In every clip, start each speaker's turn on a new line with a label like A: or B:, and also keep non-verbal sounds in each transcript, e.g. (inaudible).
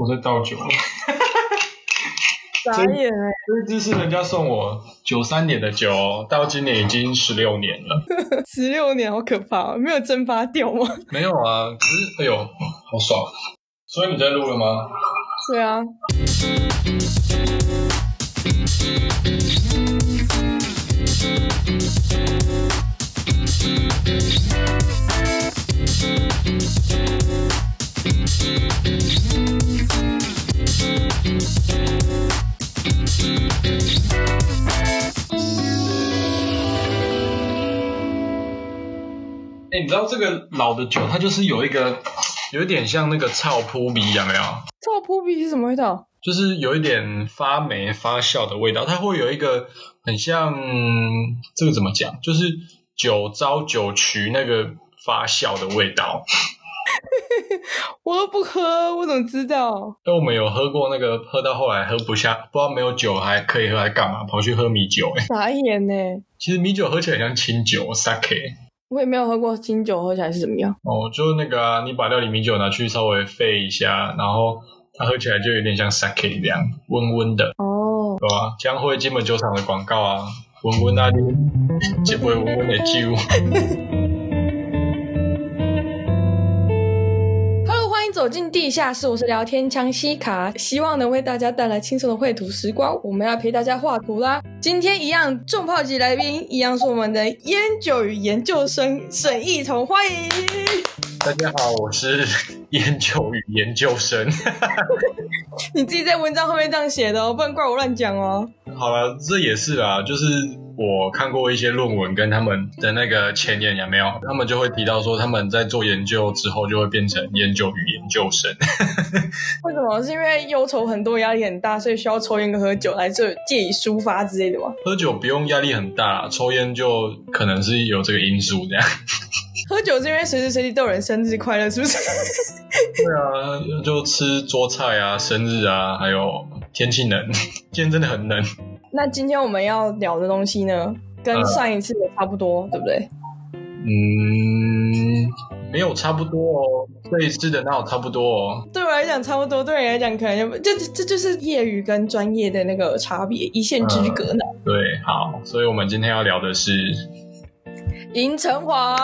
A: 我在倒酒。(laughs)
B: 傻眼哎！
A: 这支是人家送我九三年的酒，到今年已经十六年了。(laughs)
B: 十六年好可怕，没有蒸发掉吗？(laughs)
A: 没有啊，只是哎呦，好爽！所以你在录了吗？
B: 对啊。
A: 哎、欸，你知道这个老的酒，它就是有一个有一点像那个臭扑鼻，有没有？
B: 臭扑鼻是什么味道？
A: 就是有一点发霉发酵的味道，它会有一个很像这个怎么讲？就是酒糟酒曲那个发酵的味道。(laughs)
B: 我都不喝，我怎么知道？
A: 那我们有喝过那个，喝到后来喝不下，不知道没有酒还可以喝，还干嘛？跑去喝米酒，欸，哎，
B: 傻眼呢。
A: 其实米酒喝起来像清酒，sake。
B: 我也没有喝过清酒，喝起来是怎么样？
A: 哦，就那个啊，你把料理米酒拿去稍微沸一下，然后它喝起来就有点像 sake 这样，温温的。
B: 哦，
A: 对吧？江辉金门酒厂的广告啊，温温那里，这杯 (laughs) 温温的酒。(laughs)
B: 走进地下室，我是聊天枪西卡，希望能为大家带来轻松的绘图时光。我们要陪大家画图啦。今天一样重炮级来宾，一样是我们的烟酒与研究生沈一彤，欢迎。
A: 大家好，我是烟酒与研究生。(laughs)
B: 你自己在文章后面这样写的哦，不能怪我乱讲哦。
A: 好了，这也是啊，就是。我看过一些论文跟他们的那个前言，有没有？他们就会提到说，他们在做研究之后就会变成烟酒与研究生。(laughs)
B: 为什么？是因为忧愁很多，压力很大，所以需要抽烟跟喝酒来这借以抒发之类的吗？
A: 喝酒不用压力很大，抽烟就可能是有这个因素这样。
B: 喝酒是因为随时随地都有人生日快乐，是不是？
A: 对啊，就吃桌菜啊，生日啊，还有天气冷，(laughs) 今天真的很冷。
B: 那今天我们要聊的东西呢，跟上一次的差不多，呃、对不对？
A: 嗯，没有差不多哦，这一次的那我差不多哦。
B: 对我来讲差不多，对你来讲可能就这这就是业余跟专业的那个差别，一线之隔呢、
A: 呃。对，好，所以我们今天要聊的是
B: 银城隍。(laughs)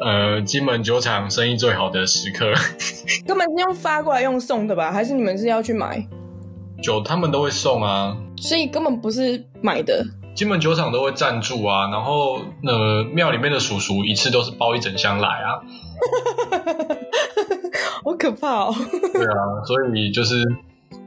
A: 呃，金门酒厂生意最好的时刻，(laughs)
B: 根本是用发过来用送的吧？还是你们是要去买？
A: 酒他们都会送啊，
B: 所以根本不是买的。
A: 金门酒厂都会赞助啊，然后呃庙里面的叔叔一次都是包一整箱来啊，(laughs)
B: 好可怕哦。
A: 对啊，所以就是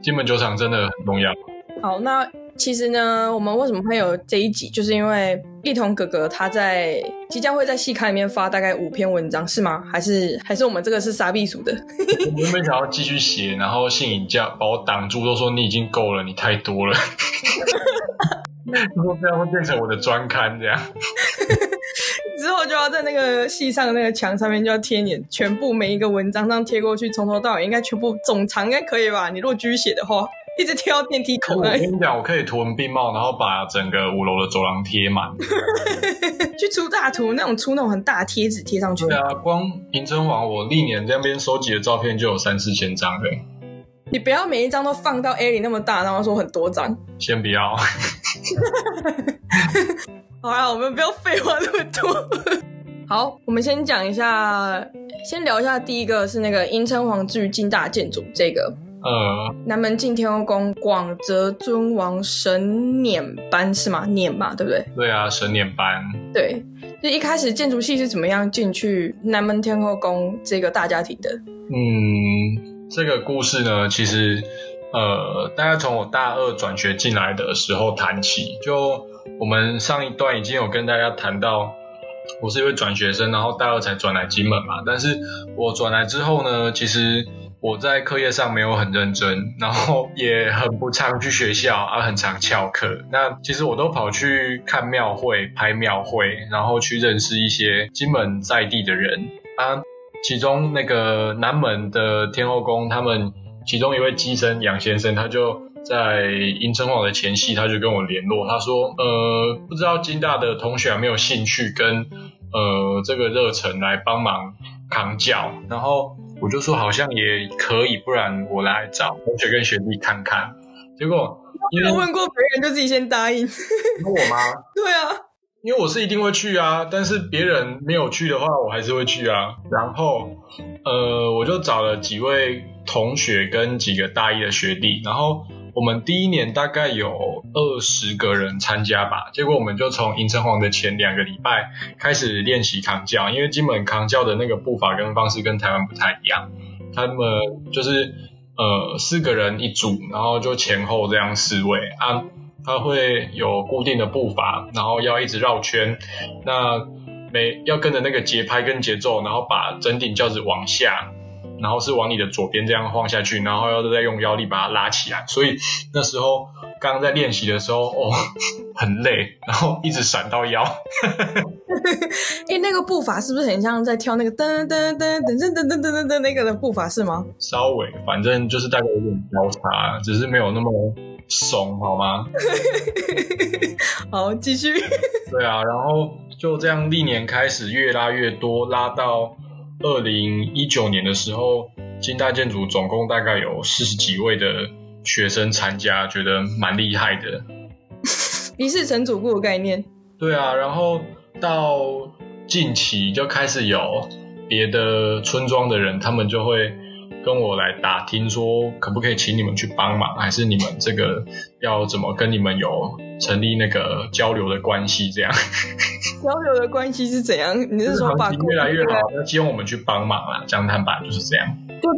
A: 金门酒厂真的很重要。
B: 好，那。其实呢，我们为什么会有这一集，就是因为一彤哥哥他在即将会在系刊里面发大概五篇文章，是吗？还是还是我们这个是杀必鼠的？(laughs)
A: 我原本想要继续写，然后信影叫把我挡住，都说你已经够了，你太多了。(laughs) 如果这样会变成我的专刊这样，(laughs)
B: 之后就要在那个戏上的那个墙上面就要贴你全部每一个文章上贴过去，从头到尾应该全部总长应该可以吧？你如果继续写的话。一直贴到电梯口。我跟
A: 你讲，我可以图文并茂，然后把整个五楼的走廊贴满。(laughs)
B: 去出大图，那种出那种很大的贴纸贴上去。
A: 对啊，光银城隍我历年在那边收集的照片就有三四千张嘞。
B: 你不要每一张都放到 A 里那么大，然后说很多张。
A: 先不要。(laughs)
B: 好啦，我们不要废话那么多。好，我们先讲一下，先聊一下第一个是那个银城隍至于金大建筑这个。
A: 呃，
B: 南门进天后宫广泽尊王神輦班是吗？輦嘛，对不对？
A: 对啊，神輦班。
B: 对，就一开始建筑系是怎么样进去南门天后宫这个大家庭的？
A: 嗯，这个故事呢，其实呃，大概从我大二转学进来的时候谈起。就我们上一段已经有跟大家谈到，我是一位转学生，然后大二才转来金门嘛。但是我转来之后呢，其实。我在课业上没有很认真，然后也很不常去学校，啊、很常翘课。那其实我都跑去看庙会、拍庙会，然后去认识一些金门在地的人啊。其中那个南门的天后宫，他们其中一位乩身杨先生，他就在银城隍的前夕，他就跟我联络，他说：“呃，不知道金大的同学有没有兴趣跟呃这个热忱来帮忙扛轿，然后。”我就说好像也可以，不然我来找同学跟学弟看看。结果因为
B: 我问过别人，就自己先答应。
A: 问我吗？(laughs)
B: 对啊。
A: 因为我是一定会去啊，但是别人没有去的话，我还是会去啊。然后，呃，我就找了几位同学跟几个大一的学弟，然后我们第一年大概有二十个人参加吧。结果我们就从银城隍的前两个礼拜开始练习扛轿，因为金门扛轿的那个步伐跟方式跟台湾不太一样，他们就是呃四个人一组，然后就前后这样四位啊。它会有固定的步伐，然后要一直绕圈，那每要跟着那个节拍跟节奏，然后把整顶轿子往下，然后是往你的左边这样晃下去，然后要再用腰力把它拉起来。所以那时候刚刚在练习的时候，哦，很累，然后一直闪到腰。
B: 哎，那个步伐是不是很像在跳那个噔噔噔噔噔噔噔噔噔那个的步伐是吗？
A: 稍微，反正就是大概有点交叉，只是没有那么。怂好吗？(laughs)
B: 好，继续。
A: 对啊，然后就这样历年开始越拉越多，拉到二零一九年的时候，金大建筑总共大概有四十几位的学生参加，觉得蛮厉害的。(laughs)
B: 一世成主顾的概念。
A: 对啊，然后到近期就开始有别的村庄的人，他们就会。跟我来打听说可不可以请你们去帮忙，还是你们这个要怎么跟你们有成立那个交流的关系？这样 (laughs)
B: 交流的关系是怎样？你是说把
A: 越来越好，那希望我们去帮忙啊？讲坦白就是这样，
B: 就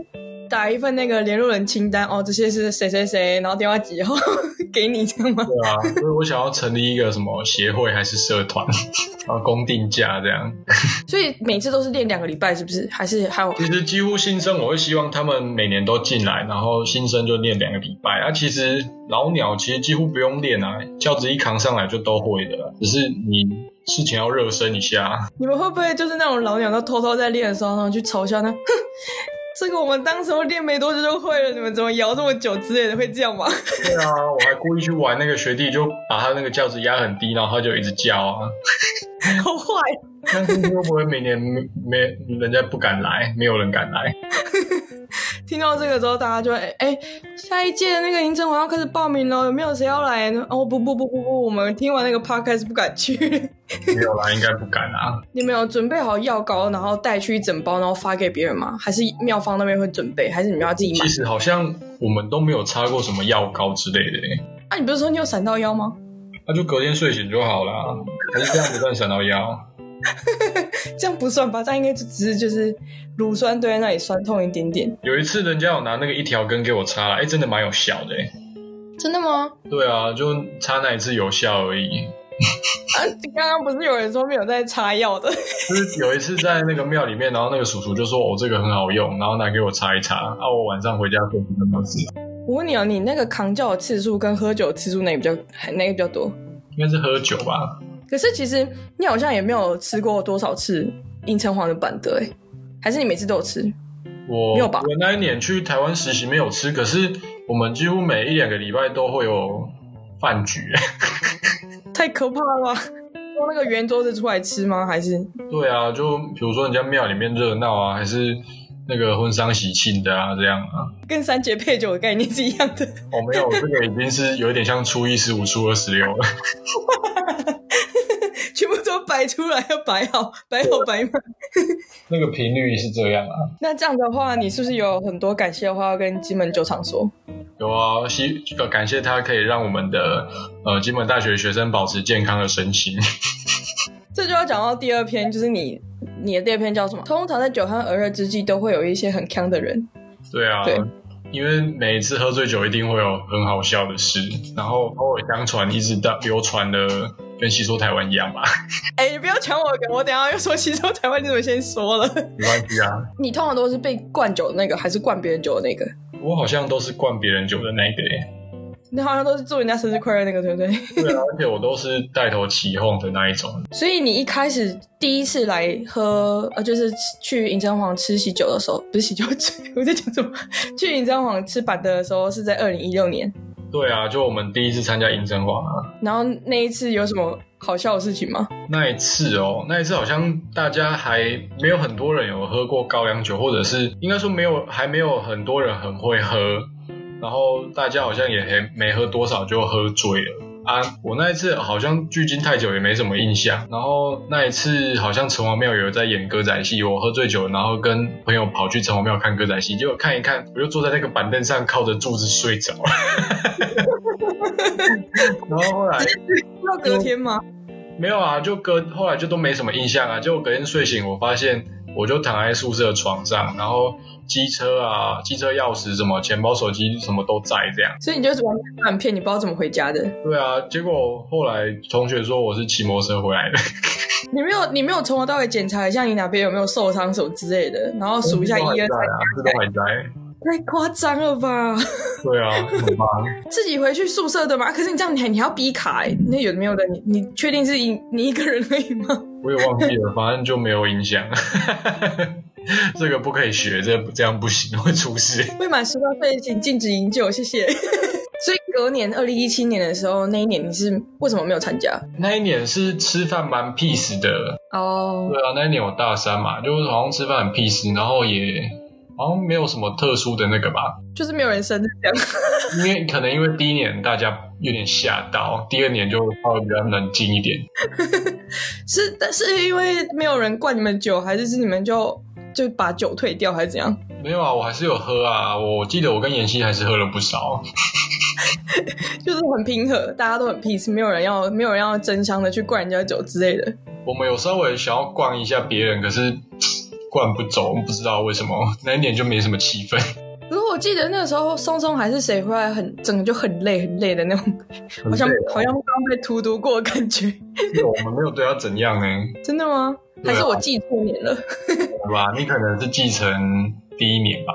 B: 打一份那个联络人清单哦，这些是谁谁谁，然后电话几号 (laughs) 给你这样吗？
A: 对啊，所以我想要成立一个什么协会还是社团，(laughs) 然后公定价这样。
B: 所以每次都是练两个礼拜，是不是？还是还有？
A: 其实几乎新生我会希望他们每年都进来，然后新生就练两个礼拜。啊，其实老鸟其实几乎不用练啊，轿子一扛上来就都会的，只是你事情要热身一下。
B: 你们会不会就是那种老鸟都偷偷在练的时候，然后去嘲笑那？哼。(laughs) 这个我们当时候练没多久就会了，你们怎么摇这么久之类的，会这样吗？
A: 对啊，我还故意去玩那个学弟，就把他那个轿子压很低，然后他就一直叫啊，
B: 好坏。
A: 但是会不会每年没人家不敢来，没有人敢来？(laughs)
B: 听到这个之后，大家就会哎、欸，下一届的那个迎城隍要开始报名了，有没有谁要来呢？哦不不不不不，我们听完那个 podcast 不敢去。
A: 没有啦，应该不敢啊。(laughs)
B: 你们有准备好药膏，然后带去一整包，然后发给别人吗？还是妙方那边会准备？还是你们要自己买？
A: 其实好像我们都没有擦过什么药膏之类的。
B: 啊，你不是说你有闪到腰吗？
A: 那、啊、就隔天睡醒就好了，还是这样不算闪到腰？(laughs)
B: 这样不算吧？这样应该就只是就是乳酸堆在那里酸痛一点点。
A: 有一次人家有拿那个一条根给我擦，哎、欸，真的蛮有效的。
B: 真的吗？
A: 对啊，就擦那一次有效而已。(laughs)
B: 啊，刚刚不是有人说没有在擦药的？
A: 就是有一次在那个庙里面，然后那个叔叔就说：“哦，这个很好用，然后拿给我擦一擦。”啊，我晚上回家睡觉没事。
B: 我问你哦，你那个扛轿的次数跟喝酒的次数哪个比较，哪个比较多？
A: 应该是喝酒吧。
B: 可是其实你好像也没有吃过多少次银城隍的板德哎，还是你每次都有吃？
A: 我
B: 没有吧？
A: 我那一年去台湾实习没有吃，可是我们几乎每一两个礼拜都会有饭局。(laughs)
B: 太可怕了吧！用那个圆桌子出来吃吗？还是？
A: 对啊，就比如说人家庙里面热闹啊，还是那个婚丧喜庆的啊，这样啊。
B: 跟三节配酒的概念是一样的。
A: 哦，没有，这个已经是有一点像初一十五、初二十六了。(laughs)
B: 都摆出来，要摆好，摆好摆满。(laughs)
A: 那个频率是这样啊。
B: 那这样的话，你是不是有很多感谢的话要跟金门酒厂说？
A: 有啊，希感谢他可以让我们的呃金门大学学生保持健康的身心。(laughs)
B: 这就要讲到第二篇，就是你你的第二篇叫什么？通常在酒酣耳热之际，都会有一些很锵的人。
A: 对啊。对。因为每一次喝醉酒，一定会有很好笑的事，然后口耳相传，一直到流传的跟吸收台湾一样吧。(laughs)
B: 哎、欸，你不要抢我梗，我等下又说吸收台湾，你怎么先说了？(laughs)
A: 没关系啊。
B: 你通常都是被灌酒的那个，还是灌别人酒的那个？
A: 我好像都是灌别人酒的那个耶。
B: 你好像都是祝人家生日快乐那个，对不对？
A: 对啊，而且我都是带头起哄的那一种。(laughs)
B: 所以你一开始第一次来喝，呃，就是去银针皇吃喜酒的时候，不是喜酒，我在讲什么？去银针皇吃板德的时候是在二零一六年。
A: 对啊，就我们第一次参加迎城隍啊。
B: 然后那一次有什么好笑的事情吗？
A: 那一次哦，那一次好像大家还没有很多人有喝过高粱酒，或者是应该说没有，还没有很多人很会喝，然后大家好像也还没喝多少就喝醉了。啊，我那一次好像距今太久也没什么印象。然后那一次好像城隍庙有在演歌仔戏，我喝醉酒，然后跟朋友跑去城隍庙看歌仔戏，结果看一看，我就坐在那个板凳上靠着柱子睡着了。(laughs) 然后后来
B: 要隔天吗？
A: 没有啊，就隔后来就都没什么印象啊。结果隔天睡醒，我发现我就躺在宿舍床上，然后。机车啊，机车钥匙什么，钱包、手机什么都在这样，
B: 所以你就是完全很骗，你不知道怎么回家的。
A: 对啊，结果后来同学说我是骑摩托车回来的。
B: 你没有，你没有从头到尾检查一下你哪边有没有受伤什么之类的，然后数一下一二三，
A: 这都还在。
B: 太夸张了吧？
A: 对啊，很棒。(laughs)
B: 自己回去宿舍的嘛？可是你这样你还你还要逼卡欸？那有没有的？你你确定是你你一个人而已吗？
A: 我也忘记了，反正就没有影响。(laughs) 这个不可以学，这这样不行，会出事。
B: 未满十八岁请禁止饮酒，谢谢。(laughs) 所以隔年二零一七年的时候，那一年你是为什么没有参加？
A: 那一年是吃饭蛮 peace 的哦。Oh. 对啊，那一年我大三嘛，就是好像吃饭很 peace，然后也好像没有什么特殊的那个吧，
B: 就是没有人生日这样。(laughs)
A: 因为可能因为第一年大家有点吓到，第二年就稍微比较冷静一点。(laughs)
B: 是，但是因为没有人灌你们酒，还是是你们就？就把酒退掉还是怎样？
A: 没有啊，我还是有喝啊。我记得我跟妍希还是喝了不少，(laughs)
B: 就是很平和，大家都很 peace，没有人要没有人要争相的去灌人家酒之类的。
A: 我们有稍微想要灌一下别人，可是 (tsk) 灌不走，不知道为什么那一点就没什么气氛。
B: 可是我记得那个时候松松还是谁回来很整个就很累很累的那种，(laughs) 好像好像刚被荼毒过的感觉。
A: 我们没有对他怎样呢？(laughs)
B: 真的吗？还是我记错年了？(laughs)
A: 对吧？你可能是继承第一年吧。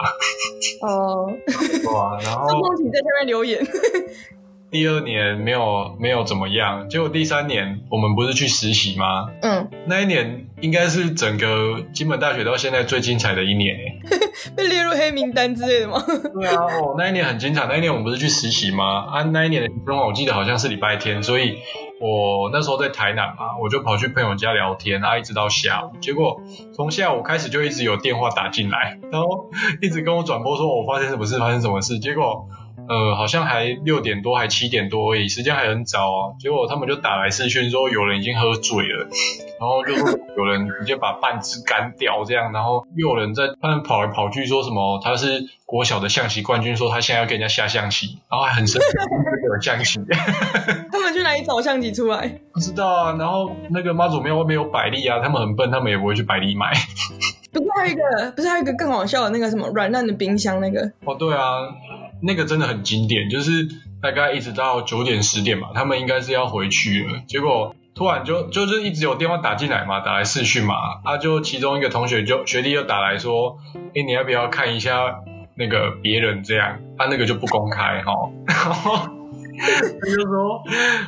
B: 哦。
A: 哇，然后。
B: 松松，请在下面留言。
A: 第二年没有没有怎么样，结果第三年我们不是去实习吗？嗯。那一年应该是整个金门大学到现在最精彩的一年诶。(laughs)
B: 被列入黑名单之类的吗？
A: 对啊，哦，那一年很精彩。那一年我们不是去实习吗？啊，那一年的情况我记得好像是礼拜天，所以。我那时候在台南嘛，我就跑去朋友家聊天，然后一直到下午，结果从下午开始就一直有电话打进来，然后一直跟我转播说我发生什么事，发生什么事，结果呃好像还六点多还七点多而已，时间还很早啊，结果他们就打来视讯说有人已经喝醉了，然后就说有人直接把半支干掉这样，然后又有人在他们跑来跑去说什么他是。国小的象棋冠军说他现在要跟人家下象棋，然后还很生气给我象棋。(laughs)
B: 他们去哪里找象棋出来？
A: 不知道啊。然后那个妈祖庙外面有百丽啊，他们很笨，他们也不会去百丽买。
B: 不是还有一个，不是还有一个更好笑的那个什么软烂的冰箱那个？
A: 哦，对啊，那个真的很经典，就是大概一直到九点十点嘛，他们应该是要回去了，结果。突然就就是一直有电话打进来嘛，打来视讯嘛，啊，就其中一个同学就学弟就打来说，哎，你要不要看一下？那个别人这样，他、那个就不公开哈，然后 (laughs) 他就说，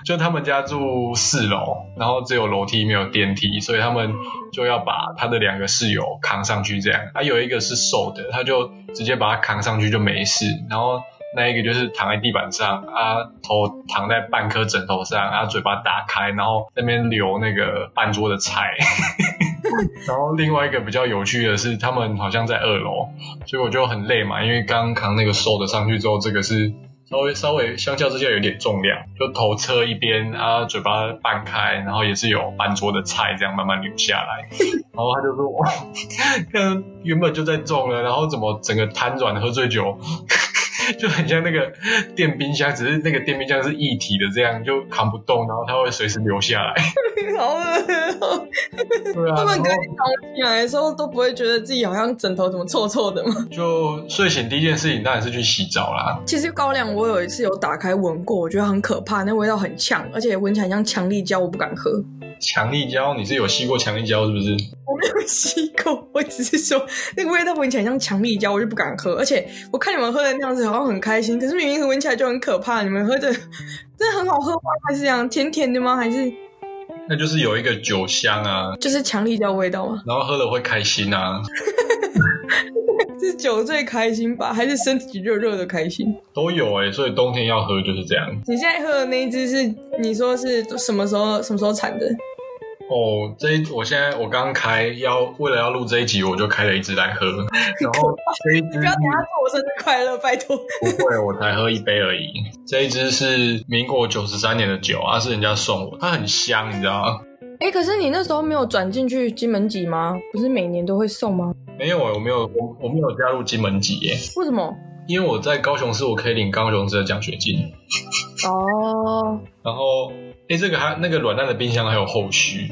A: 就他们家住四楼，然后只有楼梯没有电梯，所以他们就要把他的两个室友扛上去这样，他、啊、有一个是瘦的，他就直接把他扛上去就没事，然后那一个就是躺在地板上，啊头躺在半颗枕头上，啊嘴巴打开，然后那边留那个半桌的菜。(laughs) 然后另外一个比较有趣的是，他们好像在二楼，所以我就很累嘛，因为刚扛那个瘦的上去之后，这个是稍微稍微相较之下有点重量，就头侧一边啊，嘴巴半开，然后也是有半桌的菜这样慢慢流下来，(laughs) 然后他就说，哇，(laughs) 看原本就在重了，然后怎么整个瘫软喝醉酒。就很像那个电冰箱，只是那个电冰箱是一体的，这样就扛不动，然后它会随时流下来。
B: 好恶喔！对啊，(laughs) 他们跟你躺起来的时候都不会觉得自己好像枕头怎么臭臭的吗？(laughs)
A: 就睡醒第一件事情当然是去洗澡啦。
B: 其实高粱我有一次有打开闻过，我觉得很可怕，那味道很呛，而且闻起来像强力胶，我不敢喝。
A: 强力胶？你是有吸过强力胶是不是？
B: 我没有吸过，我只是说那个味道闻起来像强力胶，我就不敢喝。而且我看你们喝的那样子好像很开心，可是明明闻起来就很可怕。你们喝的真的很好喝吗？还是这样甜甜的吗？还是？
A: 那就是有一个酒香啊，
B: 就是强力胶味道吗？
A: 然后喝了会开心啊。
B: 是酒最开心吧，还是身体热热的开心？
A: 都有哎、欸，所以冬天要喝就是这样。
B: 你现在喝的那一支是你说是什么时候什么时候产的？
A: 哦，这一我现在我刚开要为了要录这一集，我就开了一支来喝，(laughs) 然后这一支
B: 不要等下祝我生日快乐，拜托。
A: 不会，我才喝一杯而已。这一支是民国九十三年的酒啊，是人家送我，它很香，你知道吗？
B: 哎，可是你那时候没有转进去金门籍吗？不是每年都会送吗？
A: 没有，我没有，我我没有加入金门籍耶。
B: 为什么？
A: 因为我在高雄市，我可以领高雄市的奖学金。
B: 哦。
A: 然后。哎，这个还那个软烂的冰箱还有后续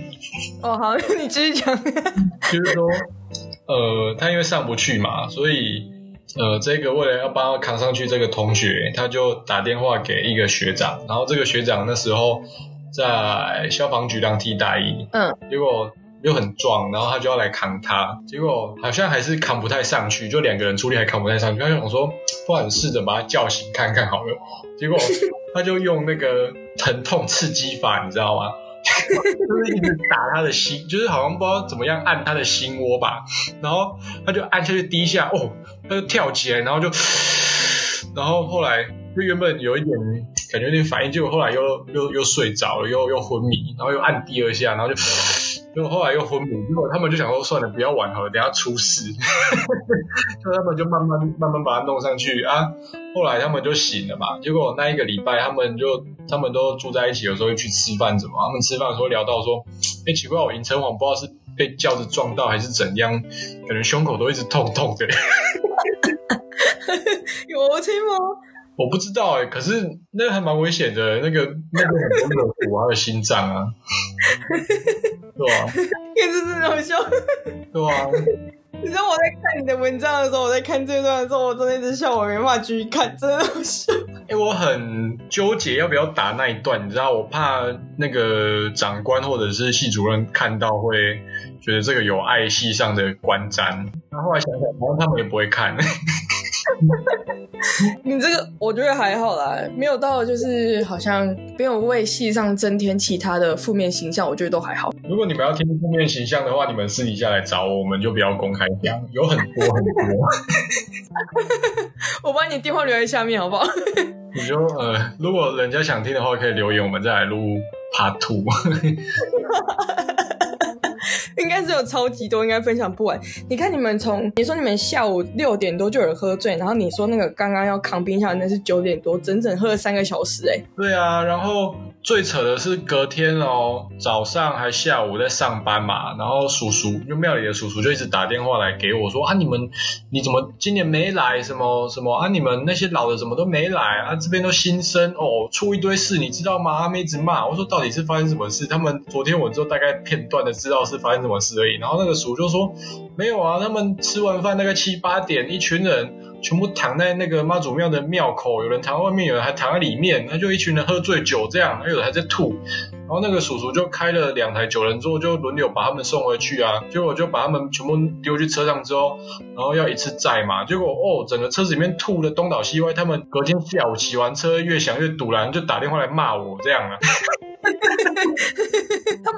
B: 哦，好，(laughs) 你继续讲。(laughs)
A: 就是说，呃，他因为上不去嘛，所以呃，这个为了要帮他扛上去，这个同学他就打电话给一个学长，然后这个学长那时候在消防局当替代役，
B: 嗯，
A: 结果又很壮，然后他就要来扛他，结果好像还是扛不太上去，就两个人出力还扛不太上去，他就想说，不然试着把他叫醒看看好了，(laughs) 结果他就用那个。疼痛刺激法，你知道吗？就是一直打他的心，就是好像不知道怎么样按他的心窝吧，然后他就按下去第一下，哦，他就跳起来，然后就，然后后来就原本有一点感觉有点反应，结果后来又又又睡着了，又又昏迷，然后又按第二下，然后就。结果后来又昏迷，结果他们就想说算了，不要玩好了，等下出事。(laughs) 就他们就慢慢慢慢把它弄上去啊。后来他们就醒了嘛。结果那一个礼拜，他们就他们都住在一起，有时候会去吃饭，怎么？他们吃饭的时候聊到说，哎，奇怪，我银城隍不知道是被轿子撞到还是怎样，感觉胸口都一直痛痛的。(laughs)
B: 有听吗？
A: 我不知道哎、欸，可是那个还蛮危险的，那个那个很多的骨还有心脏啊，(laughs) 对啊，
B: 也是这种笑，
A: 对啊。
B: 你知道我在看你的文章的时候，我在看这段的时候，我真的一直笑，我没办法继续看，真的好笑。
A: 哎、欸，我很纠结要不要打那一段，你知道，我怕那个长官或者是系主任看到会觉得这个有爱系上的观瞻，然后后来想想，好像他们也不会看。(laughs)
B: 你这个我觉得还好啦，没有到就是好像没有为戏上增添其他的负面形象，我觉得都还好。
A: 如果你们要听负面形象的话，你们私底下来找我，我们就不要公开讲，有很多很多。(laughs)
B: 我把你电话留在下面好不好？(laughs)
A: 你就呃，如果人家想听的话，可以留言，我们再来录 Part Two。(laughs)
B: 应该是有超级多，应该分享不完。你看你们从你说你们下午六点多就有人喝醉，然后你说那个刚刚要扛冰箱那是九点多，整整喝了三个小时哎、
A: 对啊，然后最扯的是隔天哦，早上还下午在上班嘛，然后叔叔就庙里的叔叔就一直打电话来给我说啊，你们你怎么今年没来？什么什么啊？你们那些老的怎么都没来啊？这边都新生哦，出一堆事你知道吗？他们一直骂我说到底是发生什么事？他们昨天我就大概片段的知道是发生什么事而已。然后那个叔就说没有啊，他们吃完饭大概七八点，一群人全部躺在那个妈祖庙的庙口，有人躺外面，有人还躺在里面，那就一群人喝醉酒这样，还有人还在吐。然后那个叔叔就开了两台九人座，就轮流把他们送回去啊。结果就把他们全部丢去车上之后，然后要一次载嘛。结果哦，整个车子里面吐的东倒西歪。他们隔天下午骑完车，越想越赌烂，就打电话来骂我这样啊。(laughs)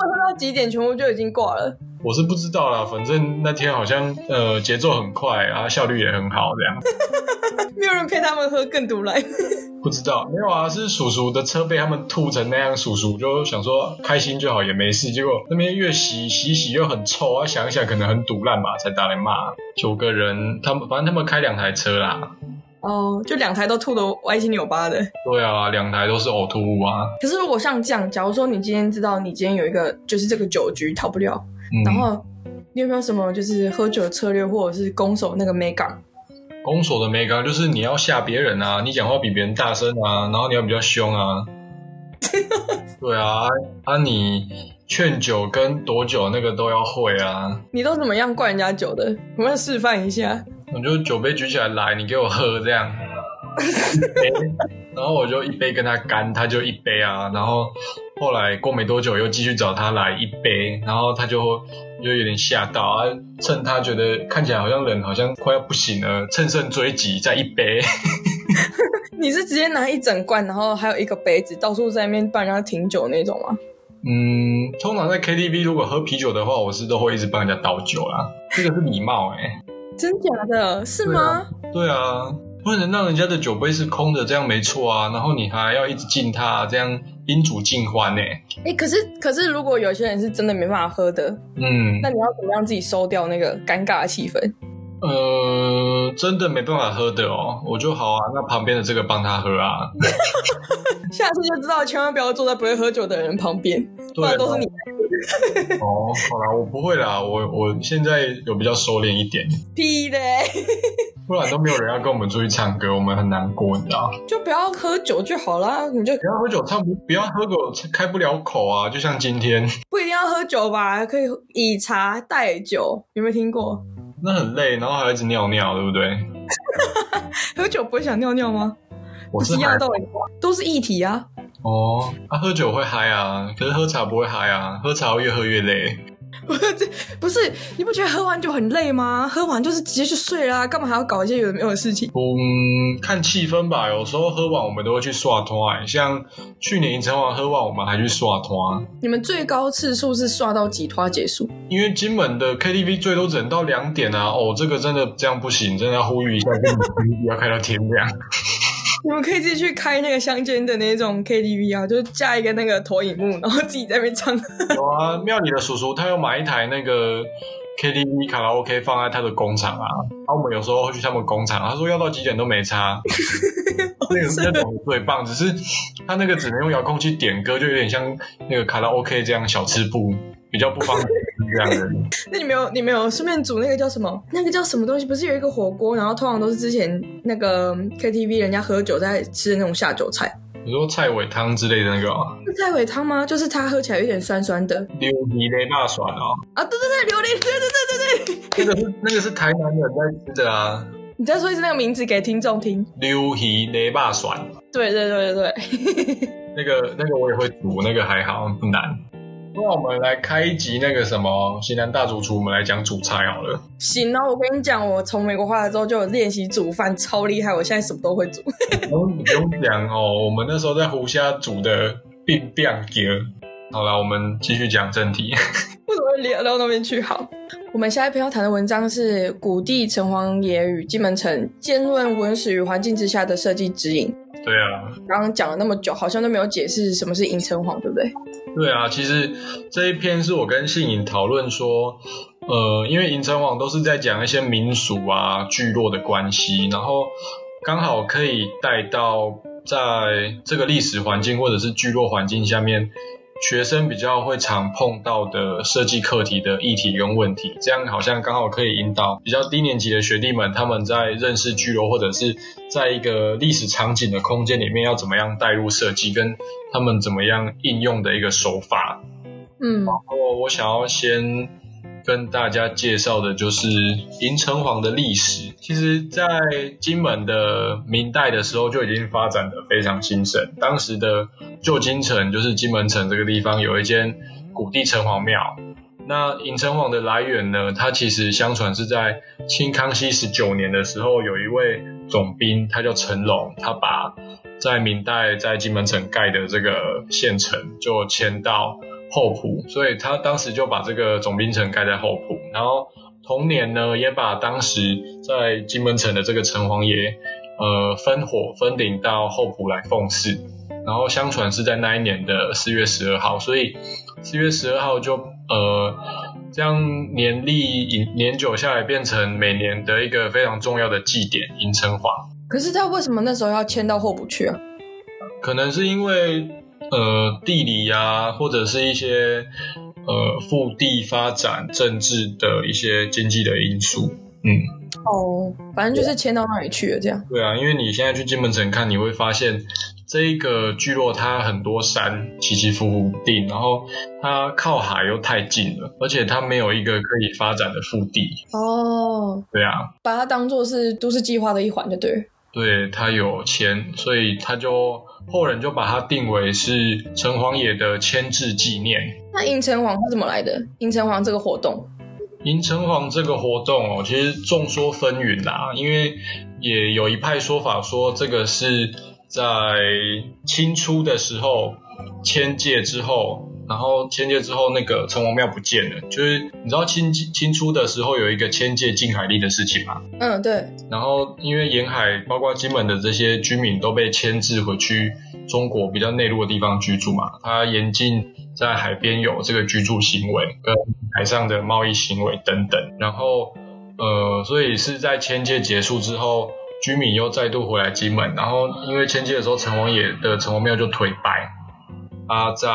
B: 喝到几点，全部就已经挂了。
A: 我是不知道啦，反正那天好像呃节奏很快，然后效率也很好，这样。(laughs)
B: 没有人陪他们喝更毒来。(laughs)
A: 不知道，没有啊，是叔叔的车被他们吐成那样，叔叔就想说开心就好，也没事。结果那边越洗洗洗又很臭啊，想一想可能很堵烂吧，才打来骂。九个人，他们反正他们开两台车啦。
B: 哦，就两台都吐得歪七扭八的。
A: 对啊，两台都是呕吐物啊。
B: 可是如果像这样，假如说你今天知道你今天有一个就是这个酒局逃不了。嗯、然后你有没有什么就是喝酒的策略，或者是攻守那个美感？
A: 攻守的美感就是你要吓别人啊，你讲话比别人大声啊，然后你要比较凶啊。(laughs) 对啊，啊你劝酒跟躲酒那个都要会啊。
B: 你都怎么样灌人家酒的？我们要示范一下。
A: 我就酒杯举起来来，你给我喝这样。(laughs) 然后我就一杯跟他干，他就一杯啊，然后。后来过没多久，又继续找他来一杯，然后他就就有点吓到啊，趁他觉得看起来好像人好像快要不行了，乘胜追击，再一杯。(laughs)
B: 你是直接拿一整罐，然后还有一个杯子，到处在那边帮人家停酒那种吗？
A: 嗯，通常在 KTV 如果喝啤酒的话，我是都会一直帮人家倒酒啦，这个是礼貌哎、欸。
B: 真假的？是吗？
A: 对啊。对啊不能让人家的酒杯是空的，这样没错啊。然后你还要一直敬他，这样宾主尽欢呢。
B: 哎，可是可是，如果有些人是真的没办法喝的，
A: 嗯，
B: 那你要怎么样自己收掉那个尴尬的气氛？
A: 呃，真的没办法喝的哦，我就好啊，那旁边的这个帮他喝啊。(laughs)
B: 下次就知道，千万不要坐在不会喝酒的人旁边，不然都是你。
A: 哦，好啦，我不会啦，我我现在有比较收敛一点。
B: 屁嘞！
A: 不然都没有人要跟我们出去唱歌，我们很难过，你知道？
B: 就不要喝酒就好啦，你就
A: 不要喝酒唱不，不要喝酒开不了口啊，就像今天。
B: 不一定要喝酒吧，可以以茶代酒，有没有听过？
A: 那很累，然后还要一直尿尿，对不对？(laughs)
B: 喝酒不会想尿尿吗？
A: 我是
B: 一样的道理，都是液体啊。
A: 哦，他、啊、喝酒会嗨啊，可是喝茶不会嗨啊，喝茶会越喝越累。(laughs)
B: 不是，不是，你不觉得喝完就很累吗？喝完就是直接去睡啦，干嘛还要搞一些有的没有的事情？
A: 嗯，看气氛吧。有时候喝完我们都会去刷拖，像去年银城隍喝完我们还去刷拖。
B: 你们最高次数是刷到几拖结束？
A: 因为金门的 KTV 最多只能到两点啊。哦，这个真的这样不行，真的要呼吁一下，跟你们 KTV 要开到天亮。(laughs)
B: 你们可以自己去开那个乡间的那种 KTV 啊，就是架一个那个投影幕，(laughs) 然后自己在那边唱。
A: 有啊，庙里的叔叔他要买一台那个 KTV 卡拉 OK 放在他的工厂啊，然后我们有时候会去他们工厂，他说要到几点都没差。(laughs) 那个那种最棒，只是他那个只能用遥控器点歌，就有点像那个卡拉 OK 这样小吃部。比较不方便这样的。(laughs)
B: 那你没有，你没有顺便煮那个叫什么？那个叫什么东西？不是有一个火锅，然后通常都是之前那个 KTV 人家喝酒在吃的那种下酒菜。
A: 你说菜尾汤之类的那个啊？
B: 是菜尾汤吗？就是它喝起来有点酸酸的。
A: 琉璃雷大蒜哦。
B: 啊，对对对，琉璃，对对对对对。
A: 那个是那个是台南人在吃的啊。
B: 你再说一次那个名字给听众听。
A: 琉璃雷霸蒜。
B: 对对对对对。(laughs)
A: 那个那个我也会煮，那个还好，不难。那我们来开一集那个什么型男大主厨，我们来讲煮菜好了。
B: 行啊，我跟你讲，我从美国回来之后就有练习煮饭，超厉害，我现在什么都会煮。
A: 不用不用讲哦，我们那时候在湖下煮的变变鸡。好了，我们继续讲正题。(laughs)
B: 为什么会聊到那边去？好，我们下一篇要谈的文章是《古地城隍爷与金门城：兼论文史与环境之下的设计指引》。
A: 对啊，
B: 刚刚讲了那么久，好像都没有解释什么是银城隍，对不对？
A: 对啊，其实这一篇是我跟信颖讨论说，呃，因为银城网都是在讲一些民俗啊、聚落的关系，然后刚好可以带到在这个历史环境或者是聚落环境下面。学生比较会常碰到的设计课题的议题跟问题，这样好像刚好可以引导比较低年级的学弟们，他们在认识居落或者是在一个历史场景的空间里面要怎么样带入设计，跟他们怎么样应用的一个手法。
B: 嗯，然
A: 后我想要先跟大家介绍的就是迎城隍的历史。其实，在金门的明代的时候就已经发展得非常兴盛，当时的。旧金城就是金门城这个地方有一间古地城隍庙。那迎城隍的来源呢？它其实相传是在清康熙十九年的时候，有一位总兵，他叫陈龙，他把在明代在金门城盖的这个县城就迁到后埔，所以他当时就把这个总兵城盖在后埔。然后同年呢，也把当时在金门城的这个城隍爷，呃，分火分灵到后埔来奉祀。然后相传是在那一年的四月十二号，所以四月十二号就呃这样年历年久下来，变成每年的一个非常重要的祭典迎城隍。
B: 可是他为什么那时候要迁到后埔去啊？
A: 可能是因为呃地理呀，或者是一些呃腹地发展、政治的一些经济的因素。嗯，
B: 哦，反正就是迁到那里去了，这样。
A: 对啊，因为你现在去金门城看，你会发现。这一个聚落，它很多山起起伏伏不定，然后它靠海又太近了，而且它没有一个可以发展的腹地。
B: 哦，
A: 对啊，
B: 把它当做是都市计划的一环就对。
A: 对，它有钱，所以它就后人就把它定为是城隍爷的迁制纪念。
B: 那迎城隍是怎么来的？迎城隍这个活动，
A: 迎城隍这个活动哦，其实众说纷纭啦，因为也有一派说法说这个是。在清初的时候，迁界之后，然后迁界之后，那个城隍庙不见了。就是你知道清清初的时候有一个迁界禁海令的事情吗？
B: 嗯，对。
A: 然后因为沿海包括金门的这些居民都被迁至回去中国比较内陆的地方居住嘛，他严禁在海边有这个居住行为跟海上的贸易行为等等。然后呃，所以是在迁界结束之后，居民又再度回来金门。然后因为迁界的时候，城隍爷的城隍庙就颓败。他在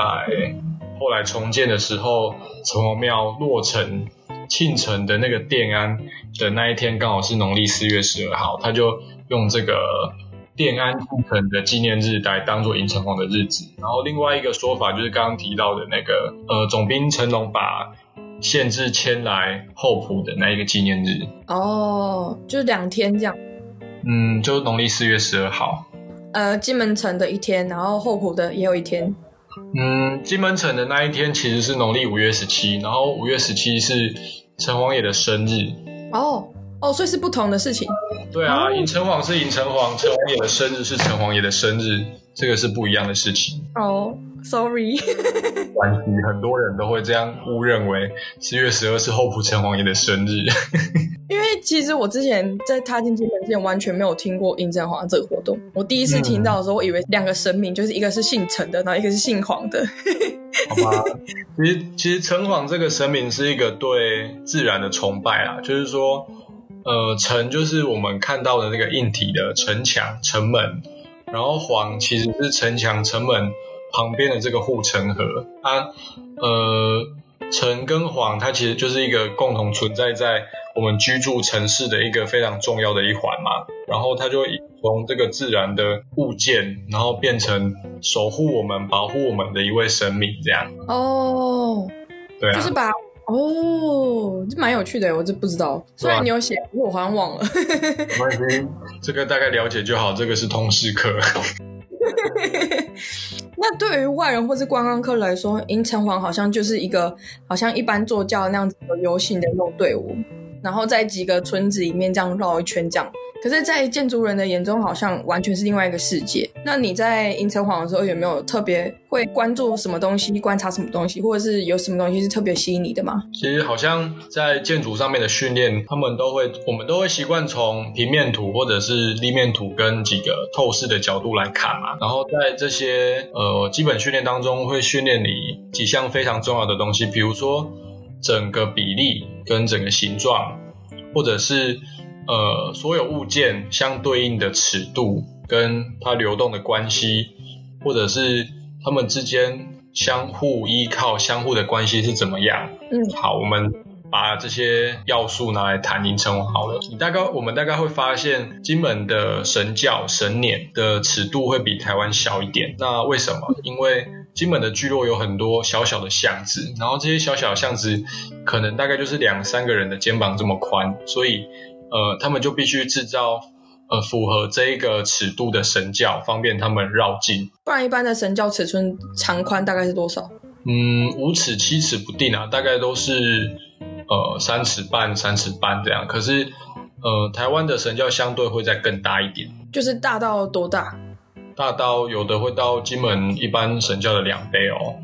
A: 后来重建的时候，城隍庙落成庆城的那个奠安的那一天，刚好是农历四月十二号，他就用这个奠安庆辰的纪念日来当做迎城隍的日子。然后另外一个说法就是刚刚提到的那个，呃，总兵成龙把县治迁来后埔的那一个纪念日。
B: 哦，就是两天这样。
A: 嗯，就是农历四月十二号。
B: 呃，金门城的一天，然后后埔的也有一天。
A: 嗯，金门城的那一天其实是农历五月十七，然后五月十七是城隍爷的生日。
B: 哦哦，所以是不同的事情。
A: 对啊，迎城隍是迎城隍，城隍爷的生日是城隍爷的生日，这个是不一样的事情。
B: 哦，sorry。
A: 关系，很多人都会这样误认为七月十二是后埔城隍爷的生日。(laughs)
B: 因为其实我之前在踏进金门之前，完全没有听过迎城隍这个活动。我第一次听到的时候，我以为两个神明，就是一个是姓陈的，然后一个是姓黄的。
A: 好吧，其实其实城隍这个神明是一个对自然的崇拜啦，就是说，呃，城就是我们看到的那个硬体的城墙、城门，然后黄其实是城墙、城门旁边的这个护城河。它、啊，呃，城跟黄，它其实就是一个共同存在在。我们居住城市的一个非常重要的一环嘛，然后它就从这个自然的物件，然后变成守护我们、保护我们的一位神明这样。
B: 哦，
A: 对啊，
B: 就是把哦，这蛮有趣的，我这不知道。虽然你有写，我好像忘了。(laughs)
A: 没关系，这个大概了解就好。这个是通识课。(laughs)
B: 那对于外人或是观光客来说，银城隍好像就是一个好像一般坐轿那样子的游行的那种队伍。然后在几个村子里面这样绕一圈，这样。可是，在建筑人的眼中，好像完全是另外一个世界。那你在迎城隍的时候，有没有特别会关注什么东西、观察什么东西，或者是有什么东西是特别吸引你的吗？
A: 其实，好像在建筑上面的训练，他们都会，我们都会习惯从平面图或者是立面图跟几个透视的角度来看嘛。然后在这些呃基本训练当中，会训练你几项非常重要的东西，比如说。整个比例跟整个形状，或者是呃所有物件相对应的尺度跟它流动的关系，或者是它们之间相互依靠、相互的关系是怎么样？嗯，好，我们把这些要素拿来谈迎城好了。你大概我们大概会发现，金门的神教神輦的尺度会比台湾小一点。那为什么？因为金门的聚落有很多小小的巷子，然后这些小小的巷子可能大概就是两三个人的肩膀这么宽，所以呃，他们就必须制造呃符合这一个尺度的神教，方便他们绕境。
B: 不然一般的神教尺寸长宽大概是多少？
A: 嗯，五尺七尺不定啊，大概都是呃三尺半三尺半这样。可是呃，台湾的神教相对会再更大一点，
B: 就是大到多大？
A: 大到有的会到金门一般神教的两倍哦。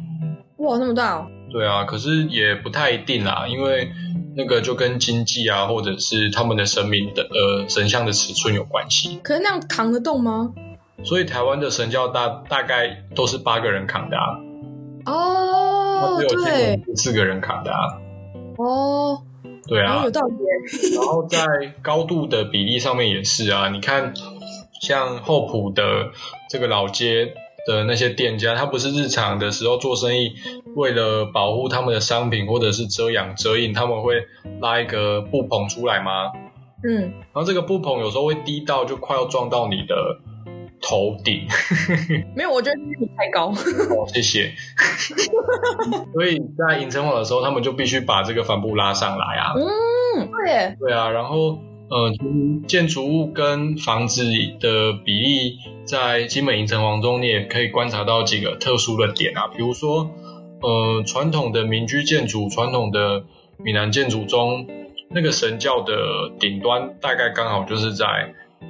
B: 哇，那么大哦。
A: 对啊，可是也不太一定啦，因为那个就跟经济啊，或者是他们的神明的呃神像的尺寸有关系。
B: 可是那样扛得动吗？
A: 所以台湾的神教大大概都是八个人扛的啊。
B: 哦，
A: 只有金门四个人扛的啊。
B: 哦，
A: 对啊，
B: 有道理。(laughs)
A: 然后在高度的比例上面也是啊，你看。像厚朴的这个老街的那些店家，他不是日常的时候做生意，为了保护他们的商品或者是遮阳遮阴，他们会拉一个布棚出来吗？
B: 嗯，
A: 然后这个布棚有时候会低到就快要撞到你的头顶。(laughs)
B: 没有，我觉得你太高。
A: 哦，谢谢。(laughs) 所以在迎城隍的时候，他们就必须把这个帆布拉上来啊。
B: 嗯，对。
A: 对啊，然后。呃，建筑物跟房子的比例，在金门银城隍中，你也可以观察到几个特殊的点啊，比如说，呃，传统的民居建筑、传统的闽南建筑中，那个神教的顶端大概刚好就是在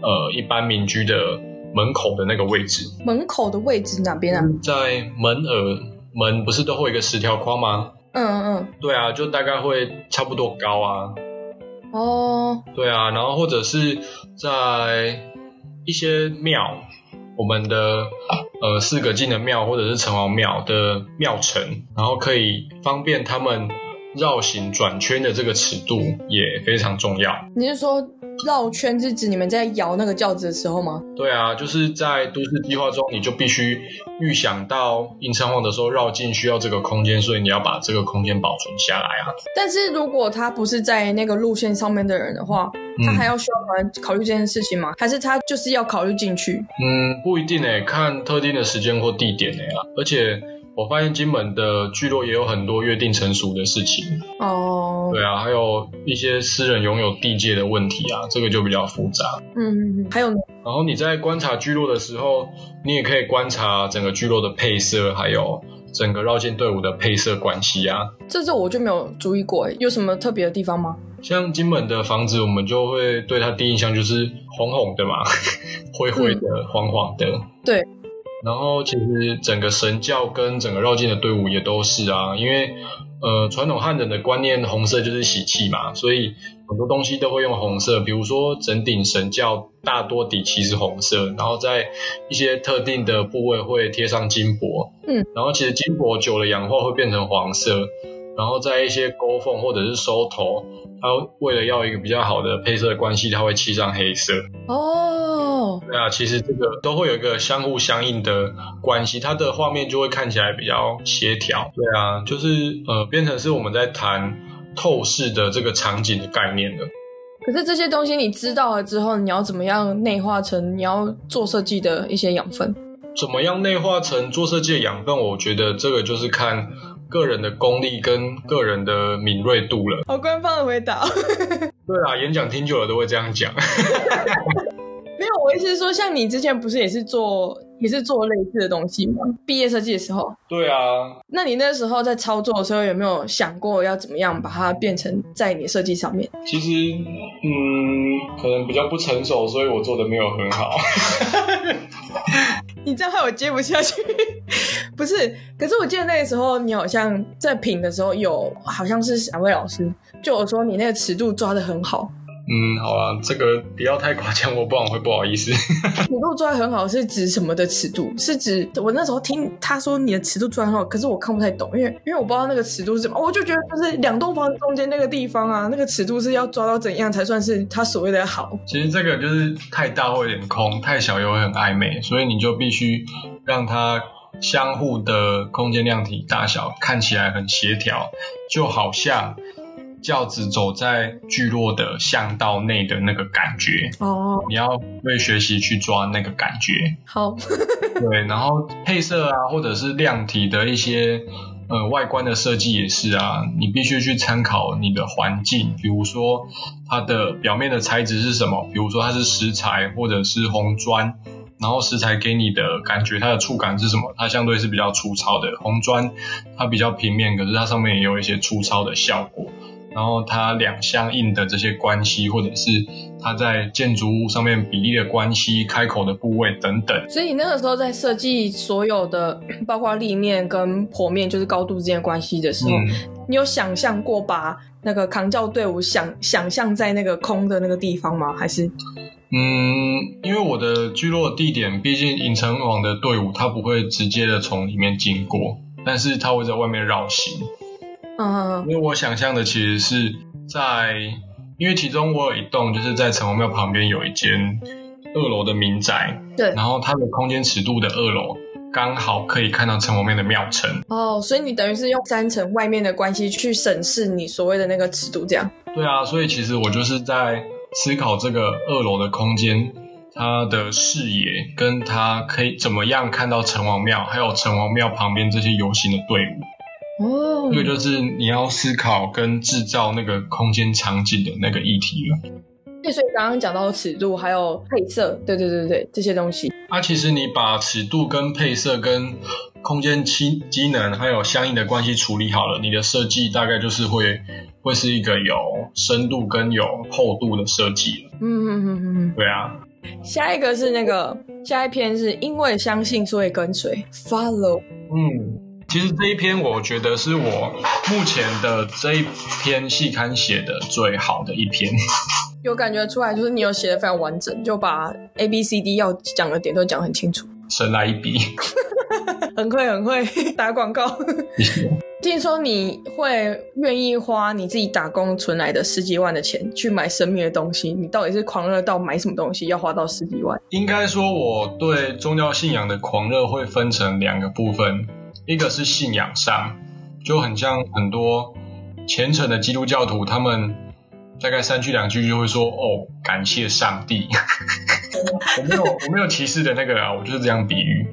A: 呃一般民居的门口的那个位置。
B: 门口的位置哪边啊？
A: 在门耳门不是都会有一个十条框吗？
B: 嗯嗯嗯。
A: 对啊，就大概会差不多高啊。
B: 哦。
A: 对啊，然后或者是在一些庙，我们的呃四个进的庙或者是城隍庙的庙城，然后可以方便他们绕行转圈的这个尺度也非常重要。
B: 你是说？绕圈是指你们在摇那个轿子的时候吗？
A: 对啊，就是在都市计划中，你就必须预想到迎城隍的时候绕进需要这个空间，所以你要把这个空间保存下来啊。
B: 但是如果他不是在那个路线上面的人的话，他还要需要考虑这件事情吗？还是他就是要考虑进去？
A: 嗯，不一定诶，看特定的时间或地点诶啊，而且。我发现金门的聚落也有很多约定成熟的事情
B: 哦，oh.
A: 对啊，还有一些私人拥有地界的问题啊，这个就比较复杂。
B: 嗯，还有呢。
A: 然后你在观察聚落的时候，你也可以观察整个聚落的配色，还有整个绕境队伍的配色关系啊。
B: 这这我就没有注意过，有什么特别的地方吗？
A: 像金门的房子，我们就会对它第一印象就是红红的嘛，(laughs) 灰灰的，嗯、黄黄的。
B: 对。
A: 然后其实整个神教跟整个绕境的队伍也都是啊，因为呃传统汉人的观念，红色就是喜气嘛，所以很多东西都会用红色，比如说整顶神教大多底漆是红色，然后在一些特定的部位会贴上金箔，嗯，然后其实金箔久了氧化会变成黄色。然后在一些勾缝或者是收头，它为了要一个比较好的配色的关系，它会漆上黑色。
B: 哦，
A: 对啊，其实这个都会有一个相互相应的关系，它的画面就会看起来比较协调。对啊，就是呃，变成是我们在谈透视的这个场景的概念了。
B: 可是这些东西你知道了之后，你要怎么样内化成你要做设计的一些养分？
A: 怎么样内化成做设计的养分？我觉得这个就是看。个人的功力跟个人的敏锐度了。
B: 好官方的回答。(laughs)
A: 对啊，演讲听久了都会这样讲。(laughs)
B: 没有，我意思是说，像你之前不是也是做也是做类似的东西吗？毕业设计的时候。
A: 对啊。
B: 那你那时候在操作的时候有没有想过要怎么样把它变成在你的设计上面？
A: 其实，嗯，可能比较不成熟，所以我做的没有很好。(laughs)
B: 你这样害我接不下去。不是，可是我记得那个时候你好像在评的时候有，好像是哪位老师就我说你那个尺度抓的很好。
A: 嗯，好啊，这个不要太夸张，我不然会不好意思。
B: 尺度抓得很好是指什么的尺度？是指我那时候听他说你的尺度抓得很好，可是我看不太懂，因为因为我不知道那个尺度是什么，我就觉得就是两栋房中间那个地方啊，那个尺度是要抓到怎样才算是他所谓的好？
A: 其实这个就是太大会有点空，太小又会很暧昧，所以你就必须让它。相互的空间量体大小看起来很协调，就好像轿子走在聚落的巷道内的那个感觉。
B: 哦，
A: 你要会学习去抓那个感觉。
B: 好，(laughs)
A: 对，然后配色啊，或者是量体的一些呃外观的设计也是啊，你必须去参考你的环境，比如说它的表面的材质是什么，比如说它是石材或者是红砖。然后石材给你的感觉，它的触感是什么？它相对是比较粗糙的。红砖它比较平面，可是它上面也有一些粗糙的效果。然后它两相应的这些关系，或者是它在建筑物上面比例的关系、开口的部位等等。
B: 所以你那个时候在设计所有的，包括立面跟剖面，就是高度之间的关系的时候，嗯、你有想象过把那个扛轿队伍想想象在那个空的那个地方吗？还是？
A: 嗯，因为我的聚落地点，毕竟影城网的队伍，它不会直接的从里面经过，但是它会在外面绕行。
B: 嗯，
A: 因为我想象的其实是在，因为其中我有一栋就是在城隍庙旁边有一间二楼的民宅，
B: 对，
A: 然后它的空间尺度的二楼刚好可以看到城隍庙的庙城。
B: 哦，所以你等于是用三层外面的关系去审视你所谓的那个尺度，这样？
A: 对啊，所以其实我就是在。思考这个二楼的空间，它的视野跟它可以怎么样看到城隍庙，还有城隍庙旁边这些游行的队伍。
B: 哦，
A: 这个就是你要思考跟制造那个空间场景的那个议题了。
B: 对，所以刚刚讲到尺度还有配色，对对对对，这些东西。
A: 啊，其实你把尺度跟配色跟空间机机能还有相应的关系处理好了，你的设计大概就是会会是一个有深度跟有厚度的设计了。
B: 嗯嗯嗯嗯，
A: 对啊。
B: 下一个是那个下一篇是因为相信所以跟随，follow。
A: 嗯。其实这一篇我觉得是我目前的这一篇细刊写的最好的一篇。
B: 有感觉出来，就是你有写的非常完整，就把 A B C D 要讲的点都讲很清楚。
A: 神来一笔，(laughs)
B: 很会很会 (laughs) 打广告。(laughs) 听说你会愿意花你自己打工存来的十几万的钱去买神秘的东西，你到底是狂热到买什么东西要花到十几万？
A: 应该说我对宗教信仰的狂热会分成两个部分，一个是信仰上，就很像很多虔诚的基督教徒，他们。大概三句两句就会说哦，感谢上帝。我没有我没有歧视的那个啊，我就是这样比喻。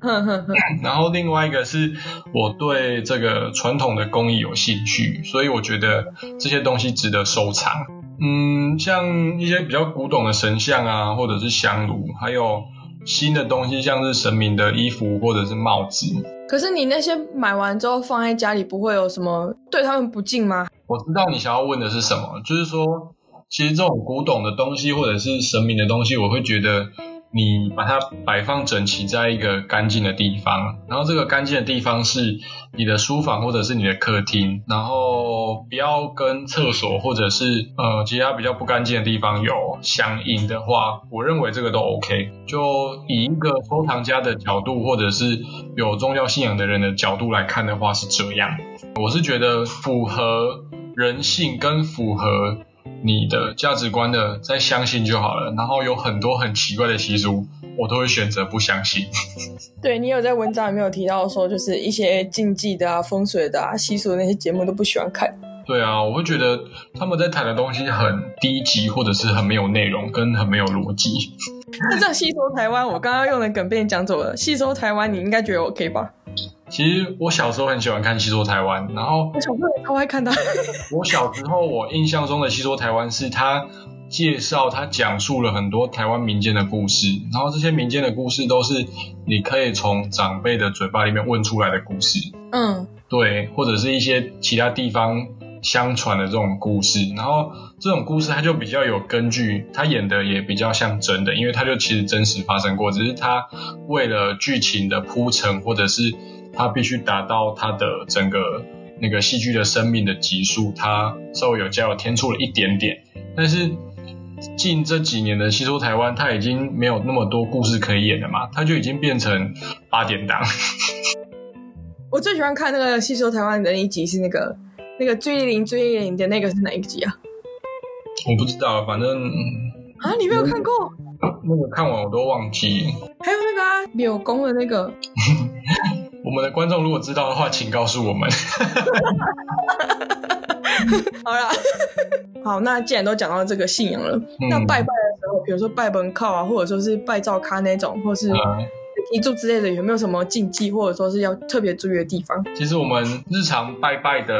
A: (laughs) 然后另外一个是我对这个传统的工艺有兴趣，所以我觉得这些东西值得收藏。嗯，像一些比较古董的神像啊，或者是香炉，还有新的东西，像是神明的衣服或者是帽子。
B: 可是你那些买完之后放在家里，不会有什么对他们不敬吗？
A: 我知道你想要问的是什么，就是说，其实这种古董的东西或者是神明的东西，我会觉得你把它摆放整齐在一个干净的地方，然后这个干净的地方是你的书房或者是你的客厅，然后不要跟厕所或者是呃其他比较不干净的地方有相应的话，我认为这个都 OK。就以一个收藏家的角度，或者是有宗教信仰的人的角度来看的话，是这样。我是觉得符合。人性跟符合你的价值观的，再相信就好了。然后有很多很奇怪的习俗，我都会选择不相信。(laughs)
B: 对，你有在文章里面有提到说，就是一些禁忌的啊、风水的啊、习俗的那些节目都不喜欢看。
A: 对啊，我会觉得他们在谈的东西很低级，或者是很没有内容，跟很没有逻辑。(laughs)
B: 那这样吸收台湾，我刚刚用的梗被你讲走了。吸收台湾，你应该觉得 OK 吧？
A: 其实我小时候很喜欢看《戏说台湾》，然后
B: 我小时候也超爱看的。(laughs)
A: 我小时候我印象中的《戏说台湾》是他介绍、他讲述了很多台湾民间的故事，然后这些民间的故事都是你可以从长辈的嘴巴里面问出来的故事。嗯，对，或者是一些其他地方相传的这种故事，然后这种故事它就比较有根据，他演的也比较像真的，因为他就其实真实发生过，只是他为了剧情的铺陈或者是。他必须达到他的整个那个戏剧的生命的级数，他稍微有加油添出了一点点。但是近这几年的戏说台湾，它已经没有那么多故事可以演了嘛，它就已经变成八点档。
B: 我最喜欢看那个戏说台湾的那一集是那个那个追铃追铃的那个是哪一集啊？
A: 我不知道，反正
B: 啊，你没有看过？
A: 那个看完我都忘记。
B: 还有那个啊，柳公的那个。(laughs)
A: 我们的观众如果知道的话，请告诉我们。(laughs)
B: 好啦，好，那既然都讲到这个信仰了，嗯、那拜拜的时候，比如说拜门靠啊，或者说是拜灶咖那种，或是遗柱之类的，有没有什么禁忌，或者说是要特别注意的地方？
A: 其实我们日常拜拜的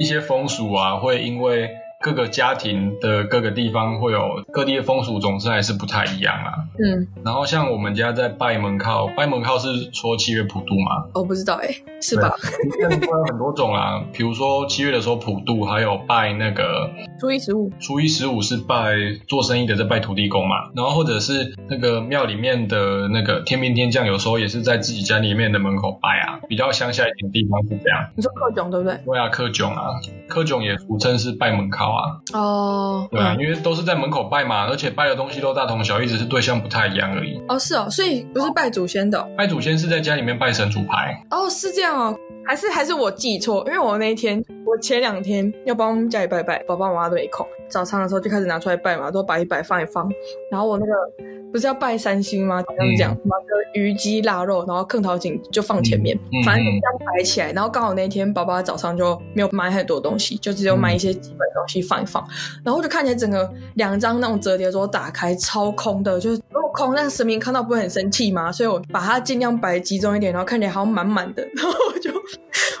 A: 一些风俗啊，会因为。各个家庭的各个地方会有各地的风俗，总之还是不太一样啊。嗯，然后像我们家在拜门靠，拜门靠是说七月普渡吗？
B: 我不知道哎、欸，是吧？
A: 拜有很多种啊，比如说七月的时候普渡，还有拜那个
B: 初一十五。
A: 初一十五是拜做生意的，在拜土地公嘛。然后或者是那个庙里面的那个天兵天将，有时候也是在自己家里面的门口拜啊。比较乡下一点的地方是这样。
B: 你说克囧对不对？
A: 对啊，克囧啊，克囧也俗称是拜门靠。
B: 哦，
A: 对啊，因为都是在门口拜嘛，而且拜的东西都大同小异，只是对象不太一样而已。
B: 哦，是哦，所以不是拜祖先的。
A: 拜祖先是在家里面拜神主牌。
B: 哦，是这样哦，还是还是我记错？因为我那一天，我前两天要帮家里拜拜，爸爸妈妈都没空。早上的时候就开始拿出来拜嘛，都摆一摆，放一放。然后我那个不是要拜三星吗？这样，把个鱼鸡腊肉，然后坑桃井就放前面，嗯、反正就这样摆起来。然后刚好那天爸爸早上就没有买很多东西，就只有买一些基本东西放一放。然后就看起来整个两张那种折叠桌打开超空的，就是如果空，那神明看到不会很生气吗？所以我把它尽量摆集中一点，然后看起来好像满满的。然后我就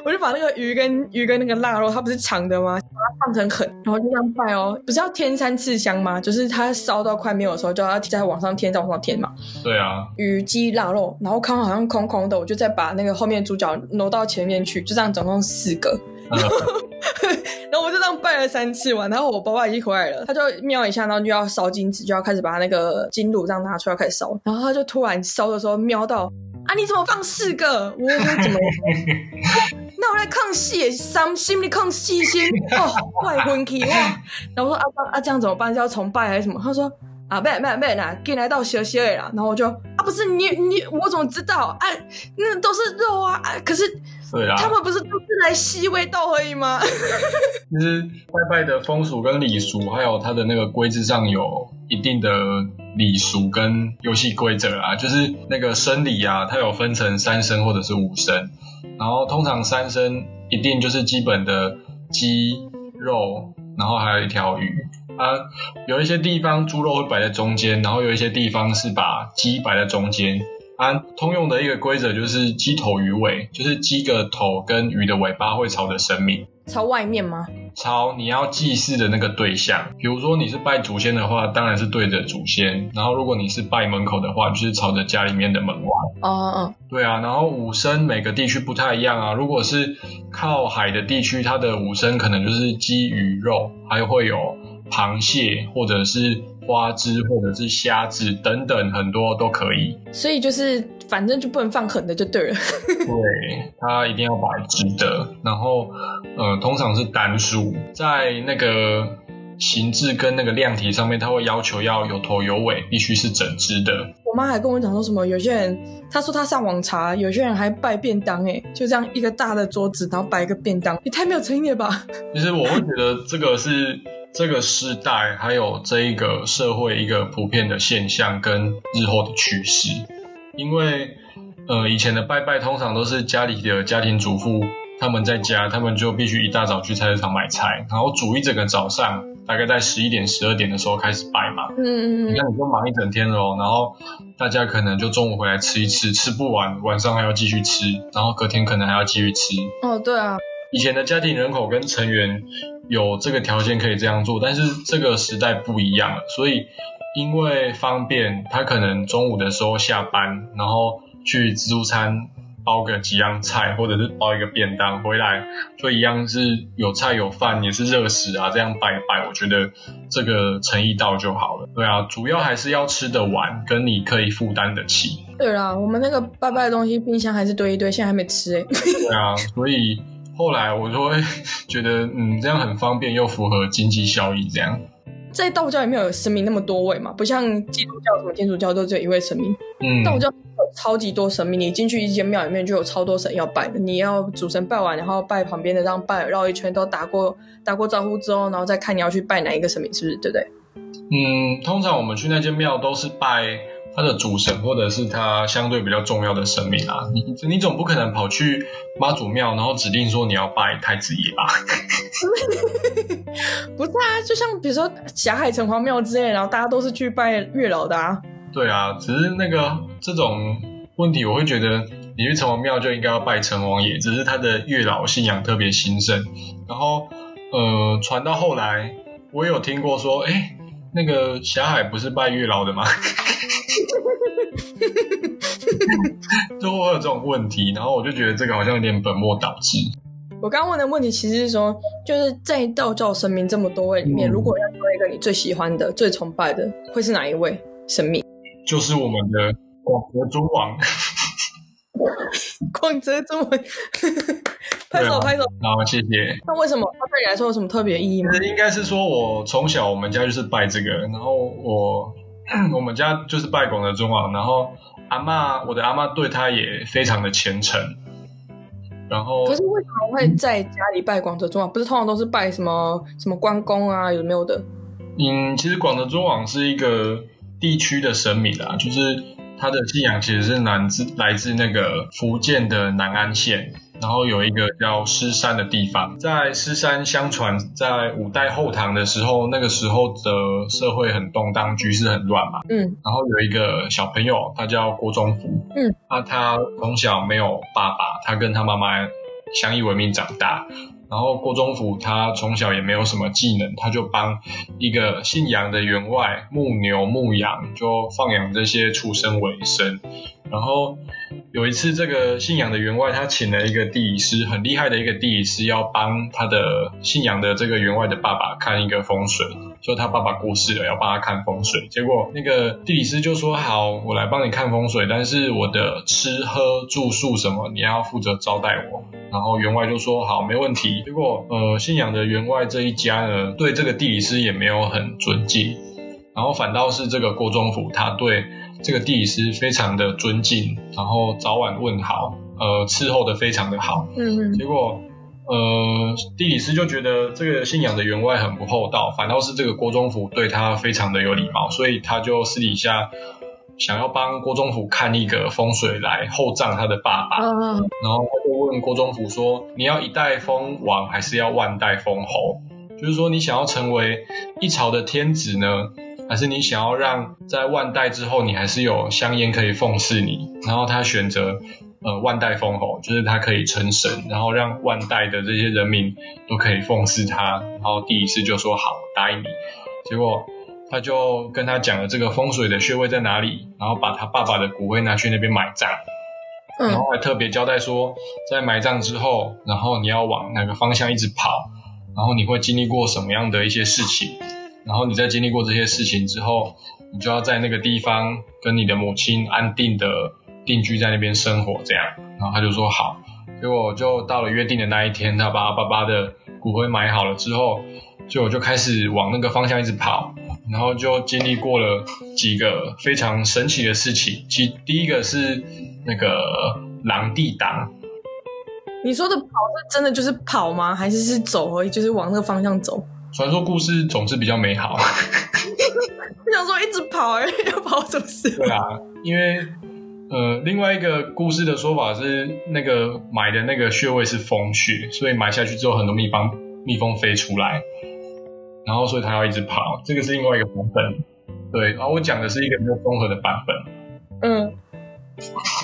B: 我就把那个鱼跟鱼跟那个腊肉，它不是长的吗？把它放成很，然后就这样拜哦。不是要添三次香吗？就是它烧到快没有的时候，就要再往上添，再往上添嘛。
A: 对啊。
B: 鱼鸡腊肉，然后看好像空空的，我就再把那个后面主角挪到前面去，就这样总共四个。嗯、(laughs) 然后我就这样拜了三次完，然后我爸爸已经回来了，他就瞄一下，然后就要烧金纸，就要开始把那个金炉这样拿出来开始烧。然后他就突然烧的时候瞄到，啊啊，你怎么放四个？我说 (laughs) 怎么？那我来看戏，伤心的看戏先哦，怪昏气哇！(laughs) 然后我说啊啊，这样怎么办？是要崇拜还是什么？他说。啊，没没没啦，进来到学学啦，然后我就啊，不是你你我怎么知道？啊，那都是肉啊，啊可是，
A: 对啊，
B: 他们不是都是来吸味道而已吗？
A: 其实拜拜的风俗跟礼俗，还有它的那个规制上有一定的礼俗跟游戏规则啊，就是那个生理啊，它有分成三生或者是五牲，然后通常三牲一定就是基本的鸡肉，然后还有一条鱼。啊，有一些地方猪肉会摆在中间，然后有一些地方是把鸡摆在中间。啊，通用的一个规则就是鸡头鱼尾，就是鸡的头跟鱼的尾巴会朝着神明。
B: 朝外面吗？
A: 朝你要祭祀的那个对象。比如说你是拜祖先的话，当然是对着祖先。然后如果你是拜门口的话，就是朝着家里面的门外。
B: 哦哦哦。
A: 对啊，然后五牲每个地区不太一样啊。如果是靠海的地区，它的五牲可能就是鸡鱼肉，还会有。螃蟹或者是花枝或者是虾子等等，很多都可以。
B: 所以就是反正就不能放狠的就对了。(laughs) (laughs)
A: 对，它一定要摆直的，然后呃通常是单数，在那个形制跟那个量体上面，它会要求要有头有尾，必须是整只的。
B: 我妈还跟我讲说什么，有些人她说她上网查，有些人还拜便当，哎，就这样一个大的桌子，然后摆一个便当，也太没有诚意了吧？(laughs)
A: 其实我会觉得这个是。这个时代还有这一个社会一个普遍的现象跟日后的趋势，因为呃以前的拜拜通常都是家里的家庭主妇他们在家，他们就必须一大早去菜市场买菜，然后煮一整个早上，大概在十一点十二点的时候开始摆嘛。嗯嗯嗯。你看你就忙一整天了哦，然后大家可能就中午回来吃一吃，吃不完晚上还要继续吃，然后隔天可能还要继续吃。
B: 哦，对啊。
A: 以前的家庭人口跟成员有这个条件可以这样做，但是这个时代不一样了，所以因为方便，他可能中午的时候下班，然后去自助餐包个几样菜，或者是包一个便当回来，就一样是有菜有饭，也是热食啊，这样拜一拜，我觉得这个诚意到就好了。对啊，主要还是要吃得完，跟你可以负担得起。
B: 对啦，我们那个拜拜的东西，冰箱还是堆一堆，现在还没吃哎。
A: 对啊，所以。后来我就会觉得，嗯，这样很方便又符合经济效益。这样，
B: 在道教里面有神明那么多位嘛，不像基督教什么天主教都只有一位神明。嗯，道教有超级多神明，你进去一间庙里面就有超多神要拜的。你要主神拜完，然后拜旁边的，这样拜绕一圈都打过打过招呼之后，然后再看你要去拜哪一个神明，是不是？对不对？
A: 嗯，通常我们去那间庙都是拜。他的主神或者是他相对比较重要的神明啊，你你总不可能跑去妈祖庙，然后指定说你要拜太子爷吧？(laughs)
B: 不是啊，就像比如说霞海城隍庙之类，然后大家都是去拜月老的啊。
A: 对啊，只是那个这种问题，我会觉得你去城隍庙就应该要拜城隍爷，只是他的月老信仰特别兴盛，然后呃传到后来，我有听过说，哎，那个霞海不是拜月老的吗？(laughs) 就会有这种问题，然后我就觉得这个好像有点本末倒置。
B: 我刚刚问的问题其实是说，就是在道教神明这么多位里面，嗯、如果要说一个你最喜欢的、最崇拜的，会是哪一位神明？
A: 就是我们的广泽中王。(laughs)
B: 广泽尊王，拍手拍手。
A: 好，谢谢。
B: 那为什么他对你来说有什么特别意义吗？
A: 应该是说我从小我们家就是拜这个，然后我。(clears throat) 我们家就是拜广德中王，然后阿嬷，我的阿嬷对他也非常的虔诚。然后，
B: 可是为什么会在家里拜广德中王？不是通常都是拜什么什么关公啊，有没有的？
A: 嗯，其实广德中王是一个地区的神明啦，就是他的信仰其实是来自来自那个福建的南安县。然后有一个叫狮山的地方，在狮山，相传在五代后唐的时候，那个时候的社会很动荡，局势很乱嘛。嗯。然后有一个小朋友，他叫郭忠福。嗯。那他从小没有爸爸，他跟他妈妈相依为命长大。然后郭宗福他从小也没有什么技能，他就帮一个姓杨的员外牧牛牧羊，就放养这些畜生为生。然后有一次，这个信仰的员外他请了一个地理师，很厉害的一个地理师，要帮他的信仰的这个员外的爸爸看一个风水，说他爸爸过世了，要帮他看风水。结果那个地理师就说：“好，我来帮你看风水，但是我的吃喝住宿什么，你要负责招待我。”然后员外就说：“好，没问题。”结果呃，信仰的员外这一家呢，对这个地理师也没有很尊敬，然后反倒是这个郭宗甫，他对。这个地理师非常的尊敬，然后早晚问好，呃，伺候的非常的好。嗯嗯。结果，呃，地理师就觉得这个信仰的员外很不厚道，反倒是这个郭忠福对他非常的有礼貌，所以他就私底下想要帮郭宗甫看一个风水来厚葬他的爸爸。嗯嗯。然后他就问郭宗甫说：“你要一代封王，还是要万代封侯？就是说，你想要成为一朝的天子呢？”还是你想要让在万代之后，你还是有香烟可以奉侍你，然后他选择呃万代封侯，就是他可以成神，然后让万代的这些人民都可以奉侍他。然后第一次就说好，答应你。结果他就跟他讲了这个风水的穴位在哪里，然后把他爸爸的骨灰拿去那边埋葬，然后还特别交代说，在埋葬之后，然后你要往哪个方向一直跑，然后你会经历过什么样的一些事情。然后你在经历过这些事情之后，你就要在那个地方跟你的母亲安定的定居在那边生活，这样。然后他就说好，结果就到了约定的那一天，他把他爸爸的骨灰埋好了之后，就我就开始往那个方向一直跑，然后就经历过了几个非常神奇的事情。其第一个是那个狼地党。
B: 你说的跑是真的就是跑吗？还是是走而已，就是往那个方向走？
A: 传说故事总是比较美好。(laughs)
B: 我想说一直跑哎，(laughs) 要跑什么事？
A: 对啊，因为呃，另外一个故事的说法是，那个埋的那个穴位是蜂穴，所以埋下去之后，很多蜜蜂蜜蜂飞出来，然后所以它要一直跑。这个是另外一个版本。对，然后我讲的是一个比较综合的版本。嗯。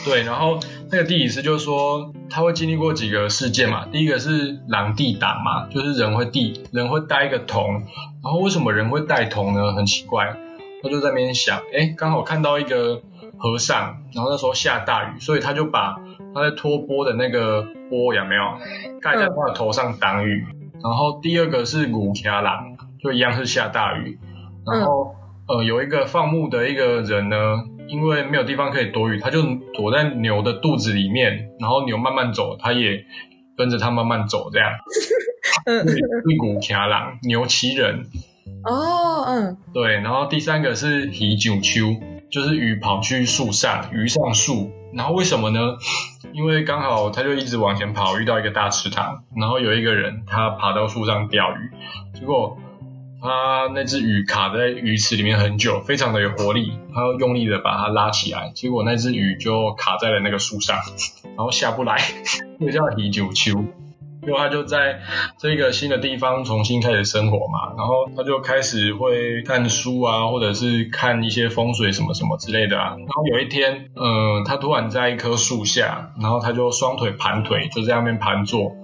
A: 对，然后那个地理师就说他会经历过几个事件嘛，第一个是狼地挡嘛，就是人会地人会带一个铜，然后为什么人会带铜呢？很奇怪，他就在那边想，哎，刚好看到一个和尚，然后那时候下大雨，所以他就把他在托钵的那个钵有没有盖在他的头上挡雨。然后第二个是古卡郎，就一样是下大雨，然后呃有一个放牧的一个人呢。因为没有地方可以躲雨，他就躲在牛的肚子里面，然后牛慢慢走，他也跟着他慢慢走，这样。(laughs) 嗯。一股骑狼，牛骑人。哦，嗯。对，然后第三个是鱼九秋，就是鱼跑去树上，鱼上树。然后为什么呢？因为刚好他就一直往前跑，遇到一个大池塘，然后有一个人他爬到树上钓鱼，结果。他那只鱼卡在鱼池里面很久，非常的有活力，他要用力的把它拉起来，结果那只鱼就卡在了那个树上，(laughs) 然后下不来，(laughs) 就叫鱼上树。结果他就在这个新的地方重新开始生活嘛，然后他就开始会看书啊，或者是看一些风水什么什么之类的啊。然后有一天，嗯、他突然在一棵树下，然后他就双腿盘腿，就在那边盘坐，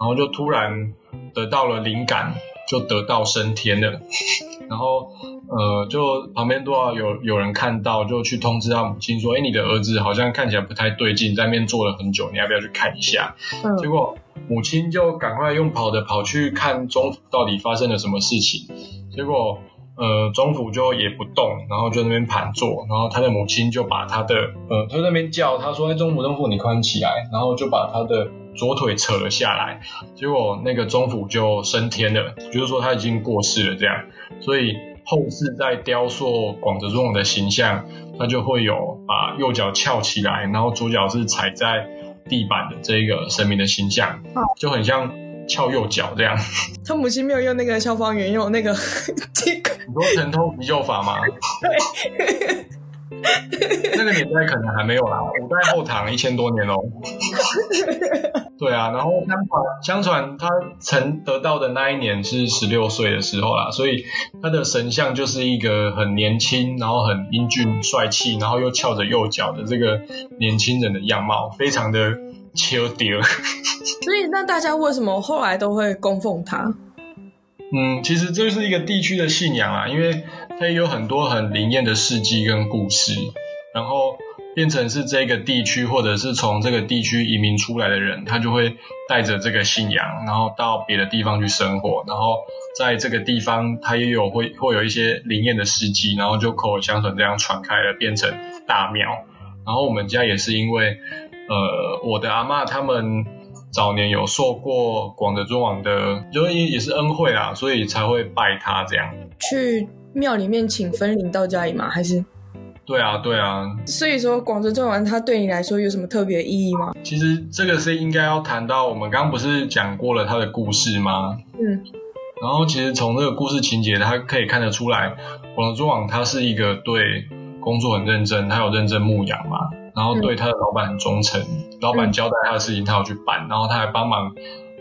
A: 然后就突然得到了灵感。就得道升天了，(laughs) 然后呃，就旁边都要有有人看到，就去通知他母亲说：“哎，你的儿子好像看起来不太对劲，在那边坐了很久，你要不要去看一下？”嗯。结果母亲就赶快用跑的跑去看中府到底发生了什么事情。结果呃，中府就也不动，然后就在那边盘坐，然后他的母亲就把他的呃，他在那边叫他说：“哎，中府中府，你快起来！”然后就把他的。左腿扯了下来，结果那个中府就升天了，就是说他已经过世了这样，所以后世在雕塑广泽尊王的形象，他就会有把右脚翘起来，然后左脚是踩在地板的这一个神明的形象，就很像翘右脚这样。(laughs)
B: 他母亲没有用那个消防员用那个 (laughs) 这个，
A: 你说疼痛急救法吗？(laughs) 对。那个年代可能还没有啦，(laughs) 五代后唐一千多年哦。(laughs) 对啊，然后相传相传他曾得到的那一年是十六岁的时候啦，所以他的神像就是一个很年轻，然后很英俊帅气，然后又翘着右脚的这个年轻人的样貌，非常的秋丢。(laughs)
B: 所以那大家为什么后来都会供奉他？
A: 嗯，其实这是一个地区的信仰啊，因为它也有很多很灵验的事迹跟故事。然后，变成是这个地区或者是从这个地区移民出来的人，他就会带着这个信仰，然后到别的地方去生活，然后在这个地方他也有会会有一些灵验的事迹，然后就口口相传这样传开了，变成大庙。然后我们家也是因为，呃，我的阿妈他们早年有受过广德尊王的，就也是恩惠啦，所以才会拜他这样。
B: 去庙里面请分灵到家里吗？还是？
A: 对啊，对啊。所
B: 以说广德尊王他对你来说有什么特别意义吗？
A: 其实这个是应该要谈到，我们刚刚不是讲过了他的故事吗？
B: 嗯。
A: 然后其实从这个故事情节，他可以看得出来，广德尊王他是一个对工作很认真，他有认真牧羊嘛，然后对他的老板很忠诚，嗯、老板交代他的事情他要去办，然后他还帮忙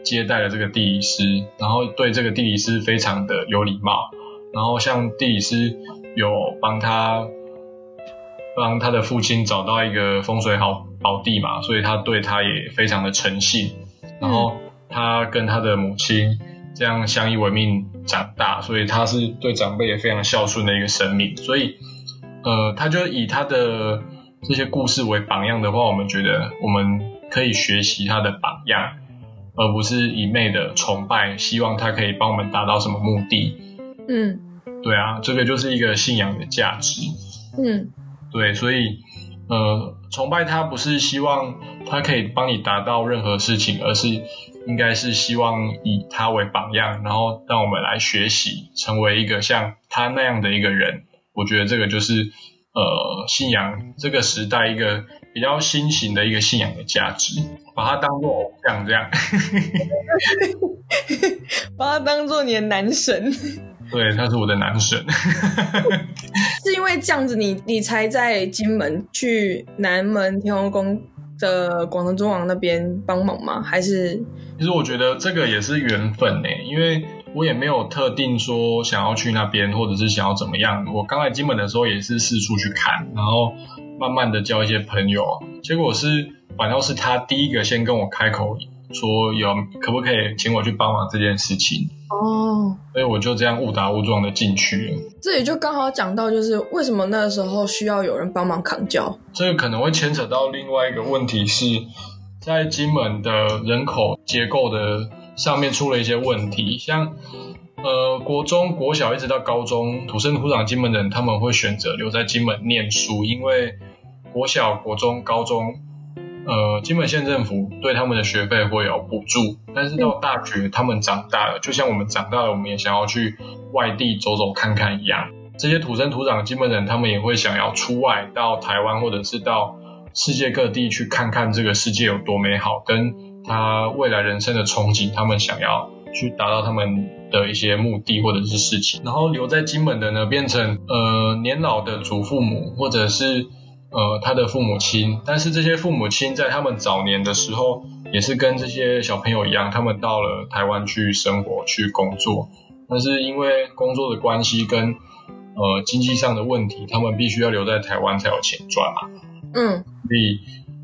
A: 接待了这个地理师，然后对这个地理师非常的有礼貌，然后像地理师有帮他。帮他的父亲找到一个风水好宝地嘛，所以他对他也非常的诚信。然后他跟他的母亲这样相依为命长大，所以他是对长辈也非常孝顺的一个生命。所以，呃，他就以他的这些故事为榜样的话，我们觉得我们可以学习他的榜样，而不是一昧的崇拜，希望他可以帮我们达到什么目的。
B: 嗯，
A: 对啊，这个就是一个信仰的价值。
B: 嗯。
A: 对，所以，呃，崇拜他不是希望他可以帮你达到任何事情，而是应该是希望以他为榜样，然后让我们来学习，成为一个像他那样的一个人。我觉得这个就是，呃，信仰这个时代一个比较新型的一个信仰的价值，把它当做偶像这样，(laughs)
B: 把它当做你的男神。
A: 对，他是我的男神。(laughs)
B: 是因为这样子你，你你才在金门去南门天后宫的广东中王那边帮忙吗？还是？
A: 其实我觉得这个也是缘分呢，因为我也没有特定说想要去那边，或者是想要怎么样。我刚来金门的时候也是四处去看，然后慢慢的交一些朋友，结果是反倒是他第一个先跟我开口。说有可不可以请我去帮忙这件事情
B: 哦，
A: 所以我就这样误打误撞的进去了。
B: 这也就刚好讲到，就是为什么那个时候需要有人帮忙扛轿。
A: 这个可能会牵扯到另外一个问题是，在金门的人口结构的上面出了一些问题，像呃国中、国小一直到高中，土生土长金门人他们会选择留在金门念书，因为国小、国中、高中。呃，金门县政府对他们的学费会有补助，但是到大学他们长大了，就像我们长大了，我们也想要去外地走走看看一样。这些土生土长的金门人，他们也会想要出外到台湾，或者是到世界各地去看看这个世界有多美好，跟他未来人生的憧憬，他们想要去达到他们的一些目的或者是事情。然后留在金门的呢，变成呃年老的祖父母，或者是。呃，他的父母亲，但是这些父母亲在他们早年的时候，也是跟这些小朋友一样，他们到了台湾去生活、去工作，但是因为工作的关系跟呃经济上的问题，他们必须要留在台湾才有钱赚嘛。
B: 嗯，
A: 所以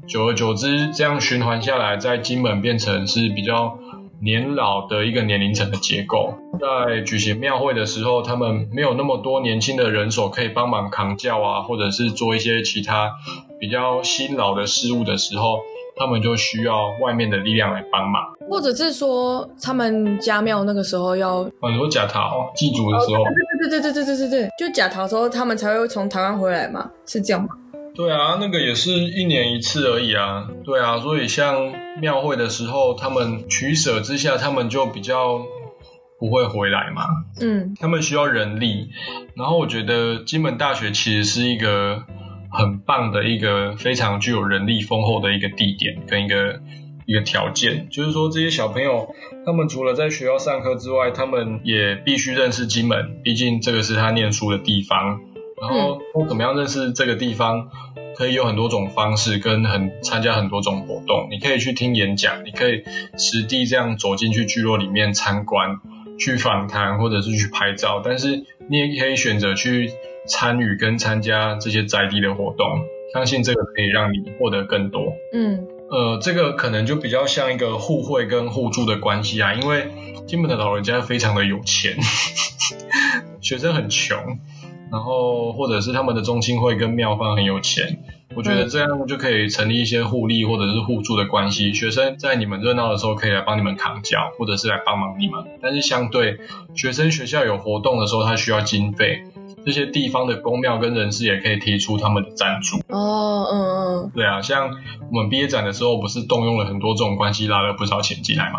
A: 久而久之，这样循环下来，在金门变成是比较。年老的一个年龄层的结构，在举行庙会的时候，他们没有那么多年轻的人手可以帮忙扛轿啊，或者是做一些其他比较辛劳的事物的时候，他们就需要外面的力量来帮忙，
B: 或者是说他们家庙那个时候要
A: 很多假桃祭祖的时候，
B: 对对对对对对对对对，就假桃的时候，他们才会从台湾回来嘛，是这样吗？
A: 对啊，那个也是一年一次而已啊。对啊，所以像庙会的时候，他们取舍之下，他们就比较不会回来嘛。
B: 嗯，
A: 他们需要人力。然后我觉得金门大学其实是一个很棒的一个非常具有人力丰厚的一个地点跟一个一个条件，就是说这些小朋友，他们除了在学校上课之外，他们也必须认识金门，毕竟这个是他念书的地方。然后怎么样认识这个地方，可以有很多种方式，跟很参加很多种活动。你可以去听演讲，你可以实地这样走进去聚落里面参观，去访谈或者是去拍照。但是你也可以选择去参与跟参加这些在地的活动，相信这个可以让你获得更多。
B: 嗯，
A: 呃，这个可能就比较像一个互惠跟互助的关系啊，因为金门的老人家非常的有钱，学生很穷。然后，或者是他们的中心会跟庙方很有钱，我觉得这样就可以成立一些互利或者是互助的关系。学生在你们热闹的时候可以来帮你们扛脚，或者是来帮忙你们。但是相对学生学校有活动的时候，他需要经费。这些地方的宫庙跟人士也可以提出他们的赞助
B: 哦，嗯嗯，
A: 对啊，像我们毕业展的时候，不是动用了很多这种关系，拉了不少钱进来吗？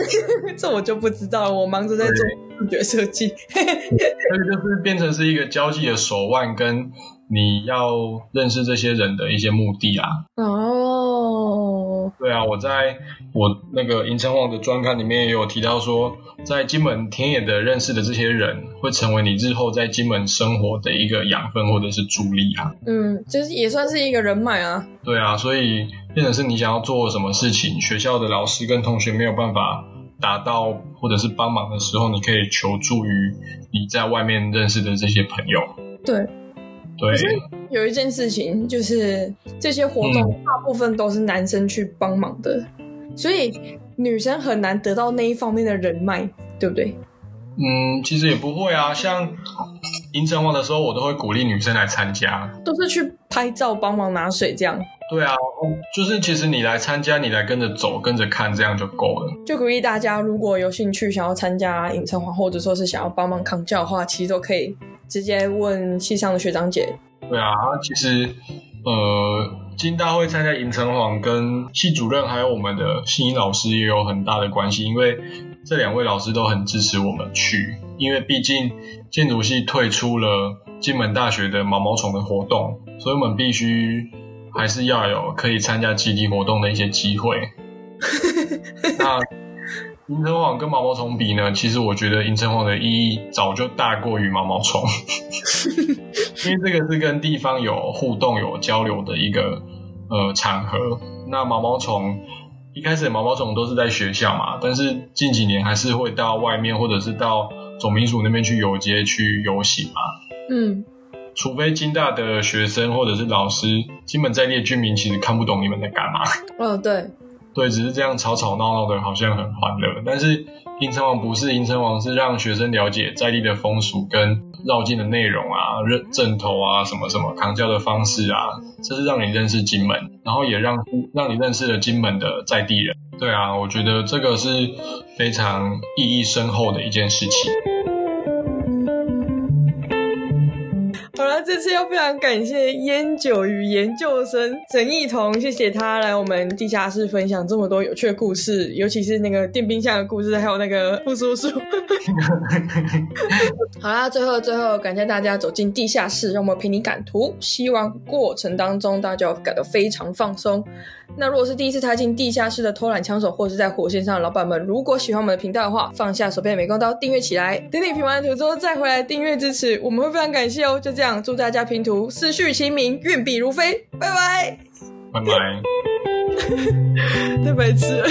A: (laughs)
B: 这我就不知道了，我忙着在做视觉设计，(laughs)
A: 所以就是变成是一个交际的手腕，跟你要认识这些人的一些目的啊。
B: 哦，
A: 对啊，我在我那个银城网的专刊里面也有提到说，在金门田野的认识的这些人，会成为你日后在金门生活的一个养分或者是助力啊。
B: 嗯，就是也算是一个人脉啊。
A: 对啊，所以变成是你想要做什么事情，学校的老师跟同学没有办法达到或者是帮忙的时候，你可以求助于你在外面认识的这些朋友。
B: 对。
A: 对，
B: 有一件事情就是这些活动大部分都是男生去帮忙的，嗯，所以女生很难得到那一方面的人脉，对不对？
A: 嗯，其实也不会啊，像迎城隍的时候，我都会鼓励女生来参加，
B: 都是去拍照、帮忙拿水这样。
A: 对啊，就是其实你来参加，你来跟着走、跟着看，这样就够了。
B: 就鼓励大家，如果有兴趣想要参加影城隍，或者说是想要帮忙扛轿的话，其实都可以。直接问系上的学长姐。
A: 对啊，其实呃，金大会参加影城隍，跟系主任还有我们的信英老师也有很大的关系，因为这两位老师都很支持我们去，因为毕竟建筑系退出了金门大学的毛毛虫的活动，所以我们必须还是要有可以参加集体活动的一些机会。(laughs) 那。银城网跟毛毛虫比呢，其实我觉得银城网的意义早就大过于毛毛虫，(laughs) 因为这个是跟地方有互动、有交流的一个呃场合。那毛毛虫一开始毛毛虫都是在学校嘛，但是近几年还是会到外面或者是到总民署那边去游街去游行嘛。
B: 嗯，
A: 除非金大的学生或者是老师，金门在地的居民其实看不懂你们在干嘛。
B: 哦，对。(laughs)
A: 对，只是这样吵吵闹闹的，好像很欢乐。但是银城王不是，银城王是让学生了解在地的风俗跟绕境的内容啊，认阵头啊，什么什么扛轿的方式啊，这是让你认识金门，然后也让让你认识了金门的在地人。对啊，我觉得这个是非常意义深厚的一件事情。
B: 这次要非常感谢烟酒与研究生陈义彤，谢谢他来我们地下室分享这么多有趣的故事，尤其是那个电冰箱的故事，还有那个傅叔叔。(laughs) 好啦，最后最后感谢大家走进地下室，让我们陪你赶图，希望过程当中大家要感到非常放松。那如果是第一次踏进地下室的偷懒枪手，或是在火线上的老板们，如果喜欢我们的频道的话，放下手边的美工刀，订阅起来。等你评完图之后再回来订阅支持，我们会非常感谢哦。就这样，祝大家拼图思绪清明，运笔如飞，拜拜，
A: 拜拜，(laughs)
B: 太白痴了。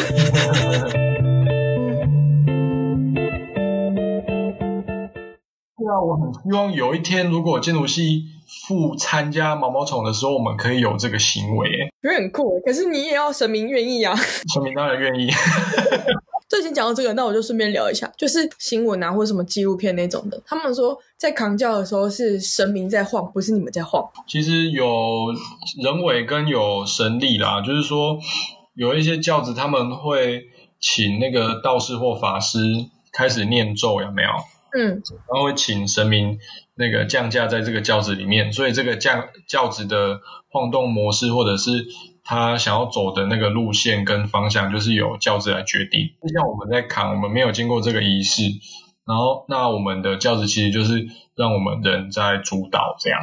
A: 对啊，我很希望有一天，如果建筑系赴参加毛毛虫的时候，我们可以有这个行为，
B: 觉得很酷。可是你也要神明愿意啊，
A: 神明当然愿意。
B: 最近讲到这个，那我就顺便聊一下，就是新闻啊，或者什么纪录片那种的，他们说在扛轿的时候是神明在晃，不是你们在晃。
A: 其实有人为跟有神力啦，就是说有一些轿子他们会请那个道士或法师开始念咒，有没有？
B: 嗯，
A: 然后会请神明那个降驾在这个轿子里面，所以这个降轿子的晃动模式或者是他想要走的那个路线跟方向，就是由教子来决定。就像我们在扛，我们没有经过这个仪式，然后那我们的教子其实就是让我们人在主导这样。